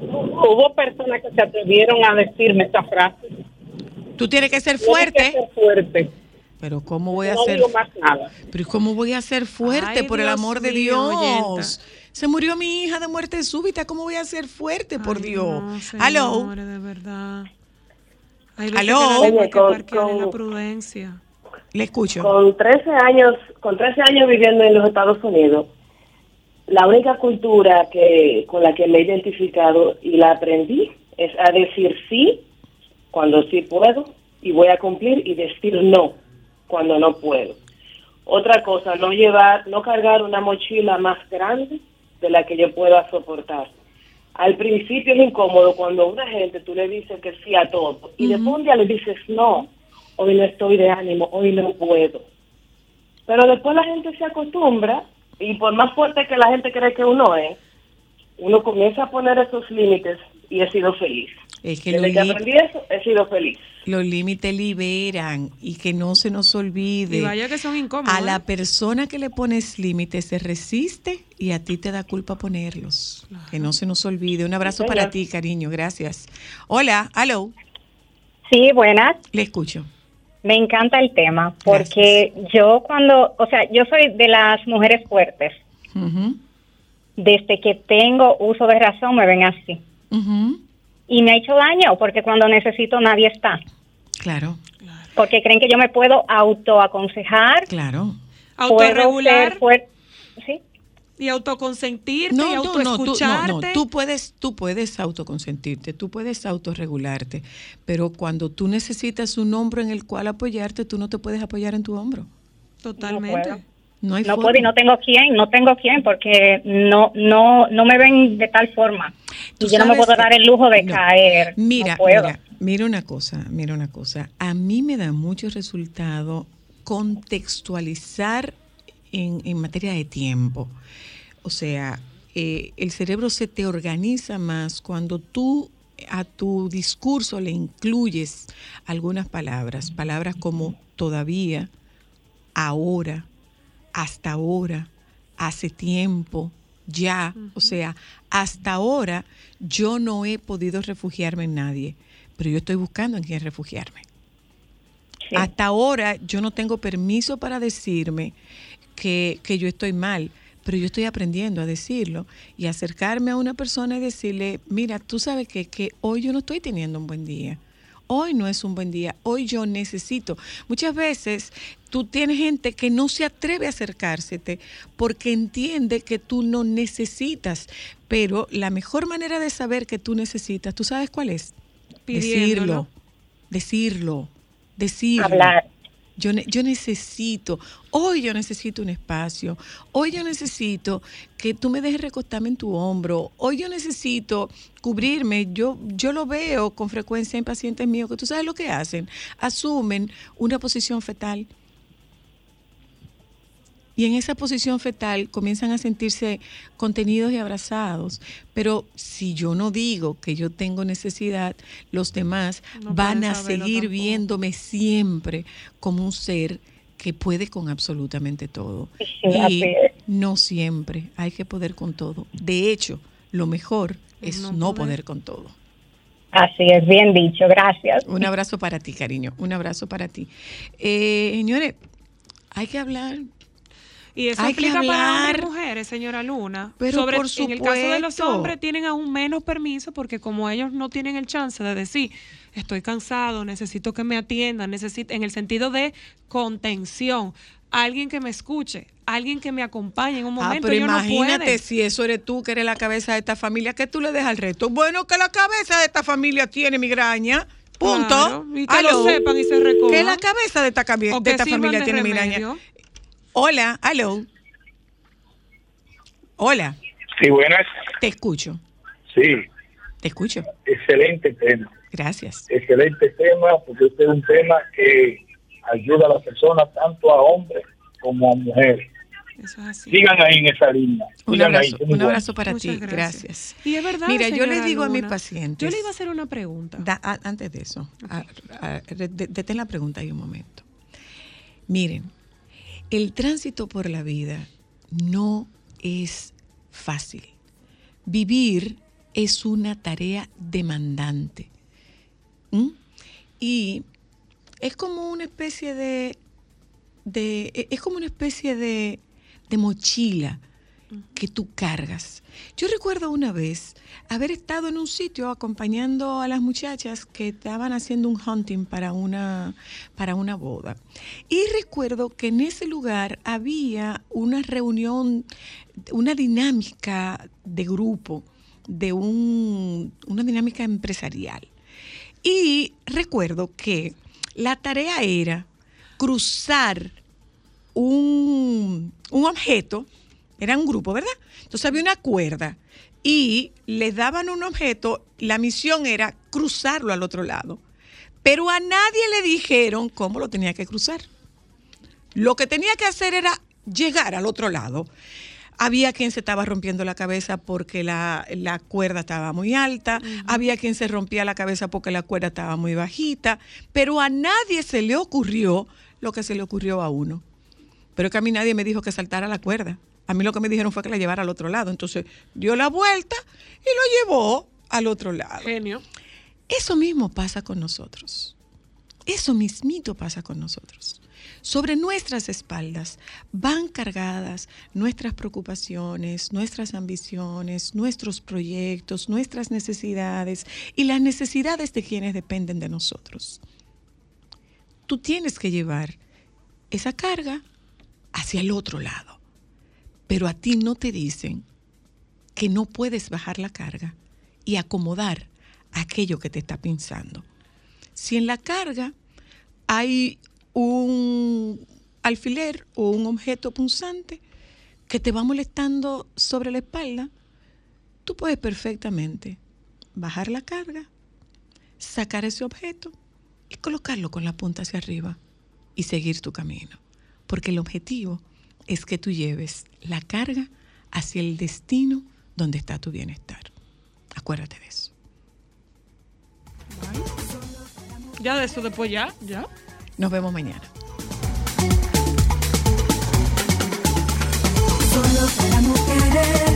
hubo personas que se atrevieron a decirme esta frase. tú tienes que ser Tienes fuerte que ser fuerte. pero cómo voy a No ser digo más nada. Pero ¿y ¿cómo voy a ser fuerte Ay, por el amor de mío, Dios? oyenta. Se murió mi hija de muerte súbita, ¿cómo voy a ser fuerte por Ay, Dios? no, Aló. de verdad. Hay Aló. que la Oye, con- prudencia. Le escucho. Con 13 años, con 13 años viviendo en los Estados Unidos, la única cultura que con la que me he identificado y la aprendí es a decir sí cuando sí puedo y voy a cumplir y decir no cuando no puedo. Otra cosa, no llevar, no cargar una mochila más grande de la que yo pueda soportar. Al principio es incómodo cuando a una gente tú le dices que sí a todo y después un día le dices no, hoy no estoy de ánimo, hoy no puedo. Pero después la gente se acostumbra y por más fuerte que la gente cree que uno es, uno comienza a poner esos límites y he sido feliz. Es que Desde los, que aprendí eso, he sido feliz. los límites liberan y que no se nos olvide. Y vaya que son incómodos. A la ¿eh? persona que le pones límites se resiste y a ti te da culpa ponerlos. Que no se nos olvide. Un abrazo Sí, para ti, cariño. Gracias. Hola, aló. Sí, buenas. Le escucho. Me encanta el tema porque yo cuando, o sea, yo soy de las mujeres fuertes. Desde que tengo uso de razón me ven así. Y me ha hecho daño porque cuando necesito nadie está. Claro, Porque creen que yo me puedo autoaconsejar, claro. puedo Autorregular. ser fuerte. Sí. Y autoconsentirte y No, no, no, tú, no, autoescucharte. no, tú puedes, tú puedes autoconsentirte, tú puedes autorregularte, pero cuando tú necesitas un hombro en el cual apoyarte, tú no te puedes apoyar en tu hombro. Totalmente. No hay no forma. puedo y no tengo quién, no tengo quién porque no no no me ven de tal forma. Tú Y yo no me puedo dar el lujo de No. caer. Mira, no puedo. mira, mira una cosa, mira una cosa. A mí me da mucho resultado contextualizar en, en materia de tiempo. O sea, eh, el cerebro se te organiza más cuando tú a tu discurso le incluyes algunas palabras, palabras como todavía, ahora, hasta ahora, hace tiempo, ya, o sea, hasta ahora yo no he podido refugiarme en nadie, pero yo estoy buscando en quién refugiarme. Hasta ahora yo no tengo permiso para decirme que, que yo estoy mal, pero yo estoy aprendiendo a decirlo y acercarme a una persona y decirle, mira, tú sabes que, que hoy yo no estoy teniendo un buen día. Hoy no es un buen día, hoy yo necesito. Muchas veces tú tienes gente que no se atreve a acercársete porque entiende que tú no necesitas, pero la mejor manera de saber que tú necesitas, ¿tú sabes cuál es? Pidiéndolo. Decirlo, decirlo, decirlo. Hablar. Yo, yo necesito, hoy yo necesito un espacio, hoy yo necesito que tú me dejes recostarme en tu hombro, hoy yo necesito cubrirme, yo, yo lo veo con frecuencia en pacientes míos que tú sabes lo que hacen, asumen una posición fetal y en esa posición fetal comienzan a sentirse contenidos y abrazados. Pero si yo no digo que yo tengo necesidad, los demás No van a seguir tampoco. viéndome siempre como un ser que puede con absolutamente todo. y no siempre hay que poder con todo. De hecho, lo mejor es no, poder con todo. Así es, bien dicho, gracias. Un abrazo para ti, cariño. Un abrazo para ti. Eh, señores, hay que hablar. Y eso Hay que aplica para hombres y mujeres, señora Luna. Pero Sobre, por En el caso de los hombres tienen aún menos permiso porque como ellos no tienen el chance de decir, estoy cansado, necesito que me atiendan, necesito, en el sentido de contención, alguien que me escuche, alguien que me acompañe en un Ah, momento. pero ellos no imagínate si eso eres tú que eres la cabeza de esta familia, ¿qué tú le dejas al resto? Bueno, que la cabeza de esta familia tiene migraña. Punto. Claro, y que lo sepan y se recojan. Que la cabeza de esta, de que esta familia de tiene remedio. migraña. Hola, aló. Hola, Sí, buenas. te escucho, Sí, te escucho. excelente tema. Gracias. Excelente tema, porque este es un tema que ayuda a las personas, tanto a hombres como a mujeres. Sigan ahí en esa línea. Un abrazo, ahí, es un para Muchas ti. gracias. Gracias. Y es verdad, Mira, yo le digo a mis pacientes. Yo le iba a hacer una pregunta. Da- a- antes de eso, a- a- de- de- detén la pregunta ahí un momento. Miren, el tránsito por la vida no es fácil. Vivir es una tarea demandante. ¿Mm? Y es como una especie de, de- e- es como una especie de, de mochila que tú cargas. Yo recuerdo una vez haber estado en un sitio acompañando a las muchachas que estaban haciendo un hunting para una, para una boda. Y recuerdo que en ese lugar había una reunión, una dinámica de grupo, de un, una dinámica empresarial. Y recuerdo que la tarea era cruzar un, un objeto, era un grupo, ¿verdad? Entonces había una cuerda y les daban un objeto, la misión era cruzarlo al otro lado. Pero a nadie le dijeron cómo lo tenía que cruzar. Lo que tenía que hacer era llegar al otro lado. Había quien se estaba rompiendo la cabeza porque la, la cuerda estaba muy alta, había quien se rompía la cabeza porque la cuerda estaba muy bajita, pero a nadie se le ocurrió lo que se le ocurrió a uno. Pero que a mí nadie me dijo que saltara la cuerda. A mí lo que me dijeron fue que la llevara al otro lado. Entonces dio la vuelta y lo llevó al otro lado. Genio. Eso mismo pasa con nosotros. Eso mismito pasa con nosotros. Sobre nuestras espaldas van cargadas nuestras preocupaciones, nuestras ambiciones, nuestros proyectos, nuestras necesidades y las necesidades de quienes dependen de nosotros. Tú tienes que llevar esa carga hacia el otro lado. Pero a ti no te dicen que no puedes bajar la carga y acomodar aquello que te está pensando. Si en la carga hay un alfiler o un objeto punzante que te va molestando sobre la espalda, tú puedes perfectamente bajar la carga, sacar ese objeto y colocarlo con la punta hacia arriba y seguir tu camino. Porque el objetivo es que tú lleves la carga hacia el destino donde está tu bienestar. Acuérdate de eso. Ya de eso después ya, ya. Nos vemos mañana. Solo para mujeres.